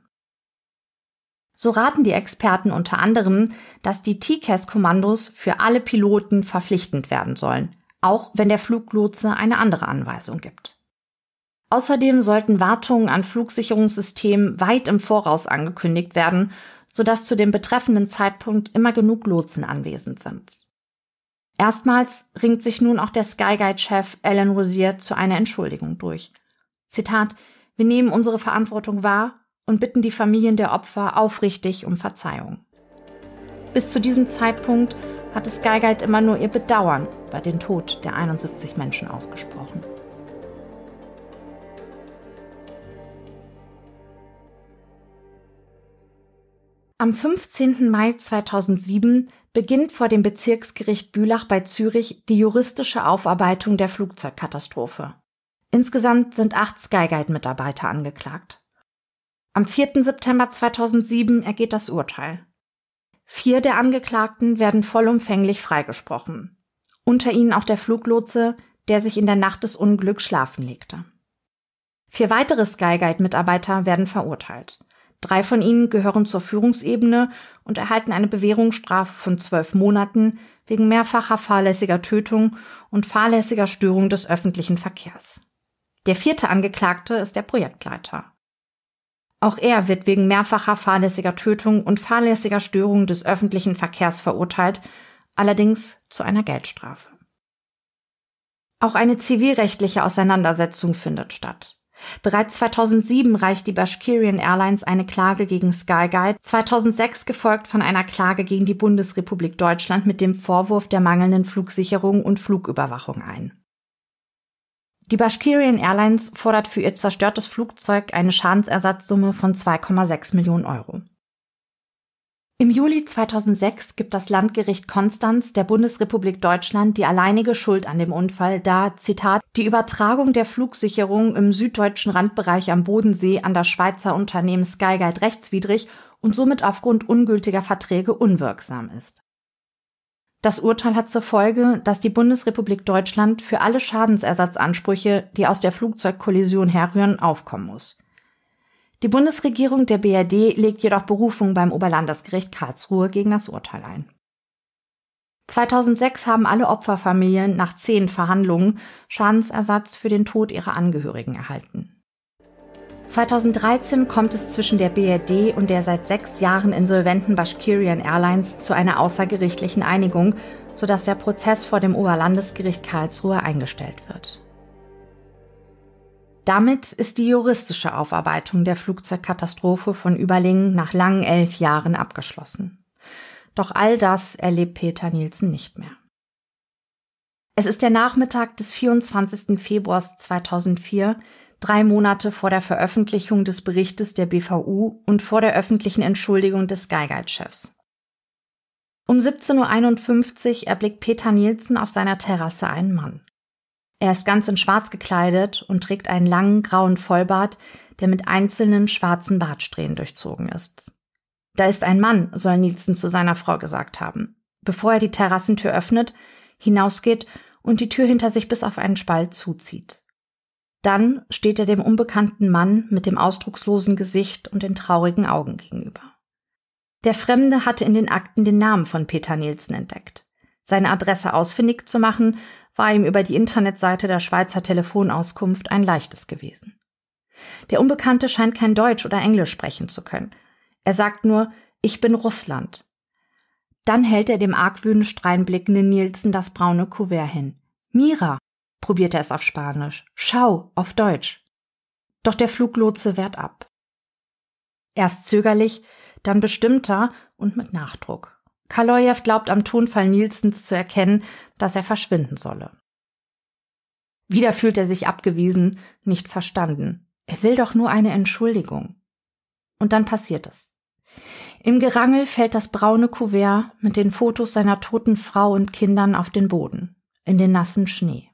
So raten die Experten unter anderem, dass die TCAS-Kommandos für alle Piloten verpflichtend werden sollen, auch wenn der Fluglotse eine andere Anweisung gibt. Außerdem sollten Wartungen an Flugsicherungssystemen weit im Voraus angekündigt werden, sodass zu dem betreffenden Zeitpunkt immer genug Lotsen anwesend sind. Erstmals ringt sich nun auch der Skyguide-Chef Alan Rosier zu einer Entschuldigung durch. Zitat, wir nehmen unsere Verantwortung wahr und bitten die Familien der Opfer aufrichtig um Verzeihung. Bis zu diesem Zeitpunkt hatte Skyguide immer nur ihr Bedauern bei dem Tod der 71 Menschen ausgesprochen. Am 15. Mai 2007 beginnt vor dem Bezirksgericht Bülach bei Zürich die juristische Aufarbeitung der Flugzeugkatastrophe. Insgesamt sind acht Skyguide-Mitarbeiter angeklagt. Am 4. September 2007 ergeht das Urteil. Vier der Angeklagten werden vollumfänglich freigesprochen. Unter ihnen auch der Fluglotse, der sich in der Nacht des Unglücks schlafen legte. Vier weitere Skyguide-Mitarbeiter werden verurteilt. Drei von ihnen gehören zur Führungsebene und erhalten eine Bewährungsstrafe von zwölf Monaten wegen mehrfacher fahrlässiger Tötung und fahrlässiger Störung des öffentlichen Verkehrs. Der vierte Angeklagte ist der Projektleiter. Auch er wird wegen mehrfacher fahrlässiger Tötung und fahrlässiger Störung des öffentlichen Verkehrs verurteilt, allerdings zu einer Geldstrafe. Auch eine zivilrechtliche Auseinandersetzung findet statt. Bereits 2007 reicht die Bashkirian Airlines eine Klage gegen Skyguide, 2006 gefolgt von einer Klage gegen die Bundesrepublik Deutschland mit dem Vorwurf der mangelnden Flugsicherung und Flugüberwachung ein. Die Bashkirian Airlines fordert für ihr zerstörtes Flugzeug eine Schadensersatzsumme von 2,6 Millionen Euro. Im Juli 2006 gibt das Landgericht Konstanz der Bundesrepublik Deutschland die alleinige Schuld an dem Unfall, da, Zitat, die Übertragung der Flugsicherung im süddeutschen Randbereich am Bodensee an das Schweizer Unternehmen Skyguide rechtswidrig und somit aufgrund ungültiger Verträge unwirksam ist. Das Urteil hat zur Folge, dass die Bundesrepublik Deutschland für alle Schadensersatzansprüche, die aus der Flugzeugkollision herrühren, aufkommen muss. Die Bundesregierung der BRD legt jedoch Berufung beim Oberlandesgericht Karlsruhe gegen das Urteil ein. 2006 haben alle Opferfamilien nach zehn Verhandlungen Schadensersatz für den Tod ihrer Angehörigen erhalten. 2013 kommt es zwischen der BRD und der seit sechs Jahren insolventen Bashkirian Airlines zu einer außergerichtlichen Einigung, sodass der Prozess vor dem Oberlandesgericht Karlsruhe eingestellt wird. Damit ist die juristische Aufarbeitung der Flugzeugkatastrophe von Überlingen nach langen elf Jahren abgeschlossen. Doch all das erlebt Peter Nielsen nicht mehr. Es ist der Nachmittag des 24. Februars 2004, drei Monate vor der Veröffentlichung des Berichtes der BVU und vor der öffentlichen Entschuldigung des Skyguide-Chefs. Um 17.51 Uhr erblickt Peter Nielsen auf seiner Terrasse einen Mann. Er ist ganz in schwarz gekleidet und trägt einen langen grauen Vollbart, der mit einzelnen schwarzen Bartsträhnen durchzogen ist. Da ist ein Mann, soll Nielsen zu seiner Frau gesagt haben, bevor er die Terrassentür öffnet, hinausgeht und die Tür hinter sich bis auf einen Spalt zuzieht. Dann steht er dem unbekannten Mann mit dem ausdruckslosen Gesicht und den traurigen Augen gegenüber. Der Fremde hatte in den Akten den Namen von Peter Nielsen entdeckt. Seine Adresse ausfindig zu machen, war ihm über die Internetseite der Schweizer Telefonauskunft ein leichtes gewesen. Der Unbekannte scheint kein Deutsch oder Englisch sprechen zu können. Er sagt nur, ich bin Russland. Dann hält er dem argwöhnisch dreinblickenden Nielsen das braune Kuvert hin. Mira, probiert er es auf Spanisch. Schau, auf Deutsch. Doch der Fluglotse wehrt ab. Erst zögerlich, dann bestimmter und mit Nachdruck. Kaloyev glaubt am Tonfall Nielsens zu erkennen, dass er verschwinden solle. Wieder fühlt er sich abgewiesen, nicht verstanden. Er will doch nur eine Entschuldigung. Und dann passiert es. Im Gerangel fällt das braune Kuvert mit den Fotos seiner toten Frau und Kindern auf den Boden, in den nassen Schnee.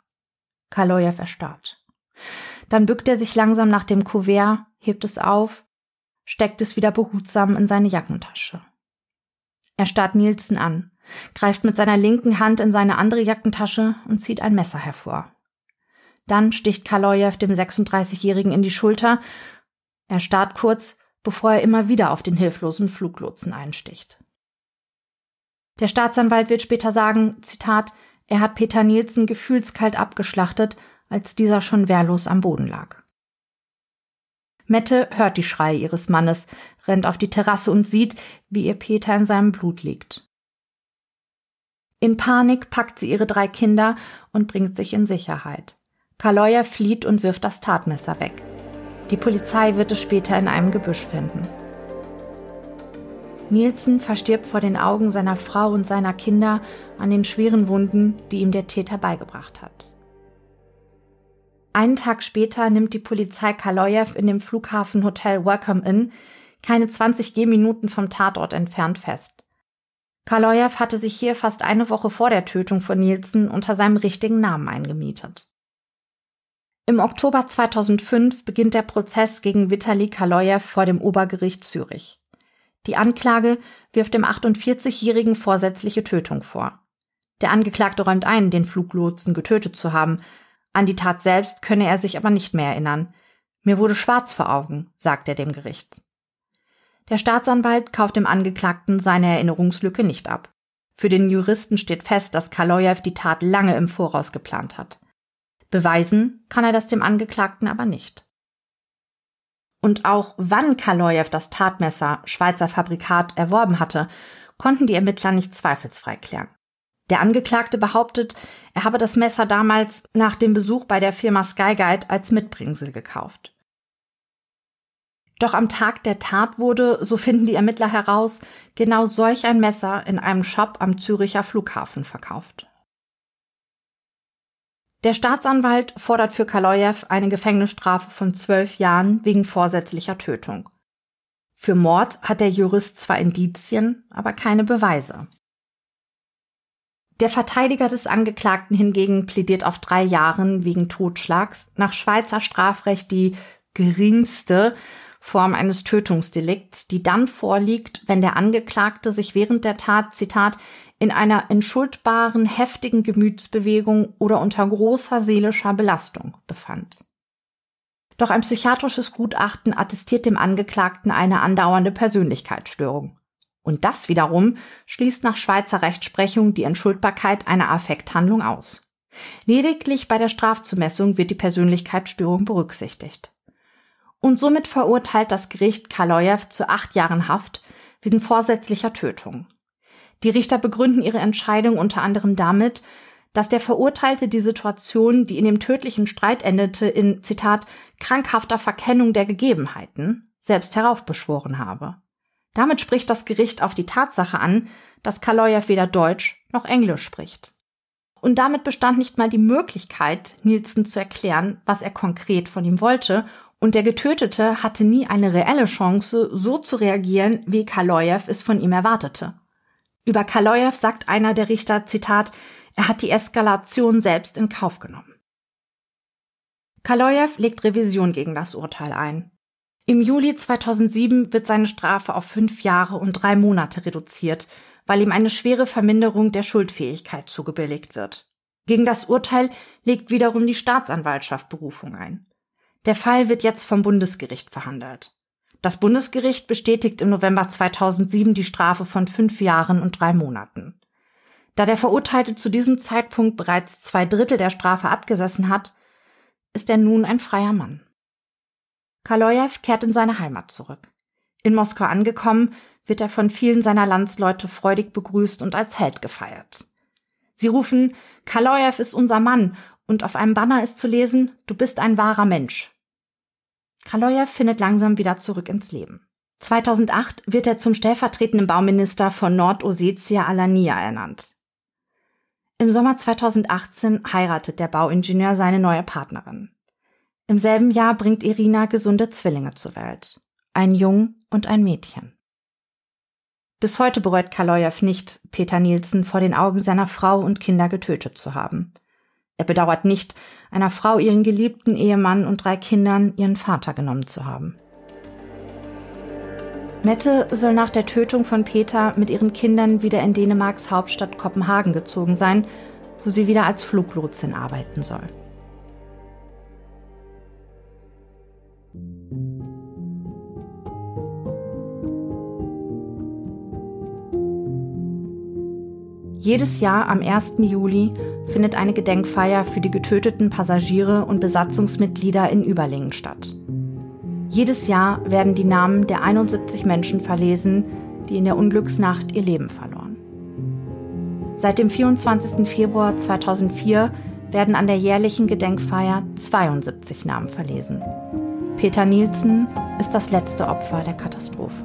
Kaloyev erstarrt. Dann bückt er sich langsam nach dem Kuvert, hebt es auf, steckt es wieder behutsam in seine Jackentasche. Er starrt Nielsen an, greift mit seiner linken Hand in seine andere Jackentasche und zieht ein Messer hervor. Dann sticht Kaloyev dem 36-Jährigen in die Schulter. Er starrt kurz, bevor er immer wieder auf den hilflosen Fluglotsen einsticht. Der Staatsanwalt wird später sagen, Zitat, er hat Peter Nielsen gefühlskalt abgeschlachtet, als dieser schon wehrlos am Boden lag. Mette hört die Schreie ihres Mannes, rennt auf die Terrasse und sieht, wie ihr Peter in seinem Blut liegt. In Panik packt sie ihre drei Kinder und bringt sich in Sicherheit. Kaloya flieht und wirft das Tatmesser weg. Die Polizei wird es später in einem Gebüsch finden. Nielsen verstirbt vor den Augen seiner Frau und seiner Kinder an den schweren Wunden, die ihm der Täter beigebracht hat. Einen Tag später nimmt die Polizei Kaloyev in dem Flughafenhotel Welcome Inn, keine 20 Gehminuten vom Tatort entfernt, fest. Kaloyev hatte sich hier fast eine Woche vor der Tötung von Nielsen unter seinem richtigen Namen eingemietet. Im Oktober 2005 beginnt der Prozess gegen Vitali Kaloyev vor dem Obergericht Zürich. Die Anklage wirft dem 48-Jährigen vorsätzliche Tötung vor. Der Angeklagte räumt ein, den Fluglotsen getötet zu haben. An die Tat selbst könne er sich aber nicht mehr erinnern. Mir wurde schwarz vor Augen, sagt er dem Gericht. Der Staatsanwalt kauft dem Angeklagten seine Erinnerungslücke nicht ab. Für den Juristen steht fest, dass Kaloyev die Tat lange im Voraus geplant hat. Beweisen kann er das dem Angeklagten aber nicht und auch wann Kaloyev das Tatmesser Schweizer Fabrikat erworben hatte, konnten die Ermittler nicht zweifelsfrei klären. Der Angeklagte behauptet, er habe das Messer damals nach dem Besuch bei der Firma Skyguide als Mitbringsel gekauft. Doch am Tag der Tat wurde, so finden die Ermittler heraus, genau solch ein Messer in einem Shop am Züricher Flughafen verkauft. Der Staatsanwalt fordert für Kaloyev eine Gefängnisstrafe von zwölf Jahren wegen vorsätzlicher Tötung. Für Mord hat der Jurist zwar Indizien, aber keine Beweise. Der Verteidiger des Angeklagten hingegen plädiert auf drei Jahren wegen Totschlags, nach Schweizer Strafrecht die geringste Form eines Tötungsdelikts, die dann vorliegt, wenn der Angeklagte sich während der Tat, Zitat, in einer entschuldbaren, heftigen Gemütsbewegung oder unter großer seelischer Belastung befand. Doch ein psychiatrisches Gutachten attestiert dem Angeklagten eine andauernde Persönlichkeitsstörung. Und das wiederum schließt nach Schweizer Rechtsprechung die Entschuldbarkeit einer Affekthandlung aus. Lediglich bei der Strafzumessung wird die Persönlichkeitsstörung berücksichtigt. Und somit verurteilt das Gericht Kaloyev zu acht Jahren Haft wegen vorsätzlicher Tötung. Die Richter begründen ihre Entscheidung unter anderem damit, dass der Verurteilte die Situation, die in dem tödlichen Streit endete, in, Zitat, krankhafter Verkennung der Gegebenheiten, selbst heraufbeschworen habe. Damit spricht das Gericht auf die Tatsache an, dass Kaloyev weder Deutsch noch Englisch spricht. Und damit bestand nicht mal die Möglichkeit, Nielsen zu erklären, was er konkret von ihm wollte, und der Getötete hatte nie eine reelle Chance, so zu reagieren, wie Kaloyev es von ihm erwartete. Über Kaloyev sagt einer der Richter, Zitat, er hat die Eskalation selbst in Kauf genommen. Kaloyev legt Revision gegen das Urteil ein. Im Juli 2007 wird seine Strafe auf fünf Jahre und drei Monate reduziert, weil ihm eine schwere Verminderung der Schuldfähigkeit zugebilligt wird. Gegen das Urteil legt wiederum die Staatsanwaltschaft Berufung ein. Der Fall wird jetzt vom Bundesgericht verhandelt. Das Bundesgericht bestätigt im November 2007 die Strafe von fünf Jahren und drei Monaten. Da der Verurteilte zu diesem Zeitpunkt bereits zwei Drittel der Strafe abgesessen hat, ist er nun ein freier Mann. Kaloyev kehrt in seine Heimat zurück. In Moskau angekommen, wird er von vielen seiner Landsleute freudig begrüßt und als Held gefeiert. Sie rufen, Kaloyev ist unser Mann und auf einem Banner ist zu lesen, du bist ein wahrer Mensch. Kaloyev findet langsam wieder zurück ins Leben. 2008 wird er zum stellvertretenden Bauminister von Nordossetia Alania ernannt. Im Sommer 2018 heiratet der Bauingenieur seine neue Partnerin. Im selben Jahr bringt Irina gesunde Zwillinge zur Welt. Ein Jung und ein Mädchen. Bis heute bereut Kaloyev nicht, Peter Nielsen vor den Augen seiner Frau und Kinder getötet zu haben. Er bedauert nicht, einer Frau ihren geliebten Ehemann und drei Kindern ihren Vater genommen zu haben. Mette soll nach der Tötung von Peter mit ihren Kindern wieder in Dänemarks Hauptstadt Kopenhagen gezogen sein, wo sie wieder als Fluglotsin arbeiten soll. Jedes Jahr am 1. Juli findet eine Gedenkfeier für die getöteten Passagiere und Besatzungsmitglieder in Überlingen statt. Jedes Jahr werden die Namen der 71 Menschen verlesen, die in der Unglücksnacht ihr Leben verloren. Seit dem 24. Februar 2004 werden an der jährlichen Gedenkfeier 72 Namen verlesen. Peter Nielsen ist das letzte Opfer der Katastrophe.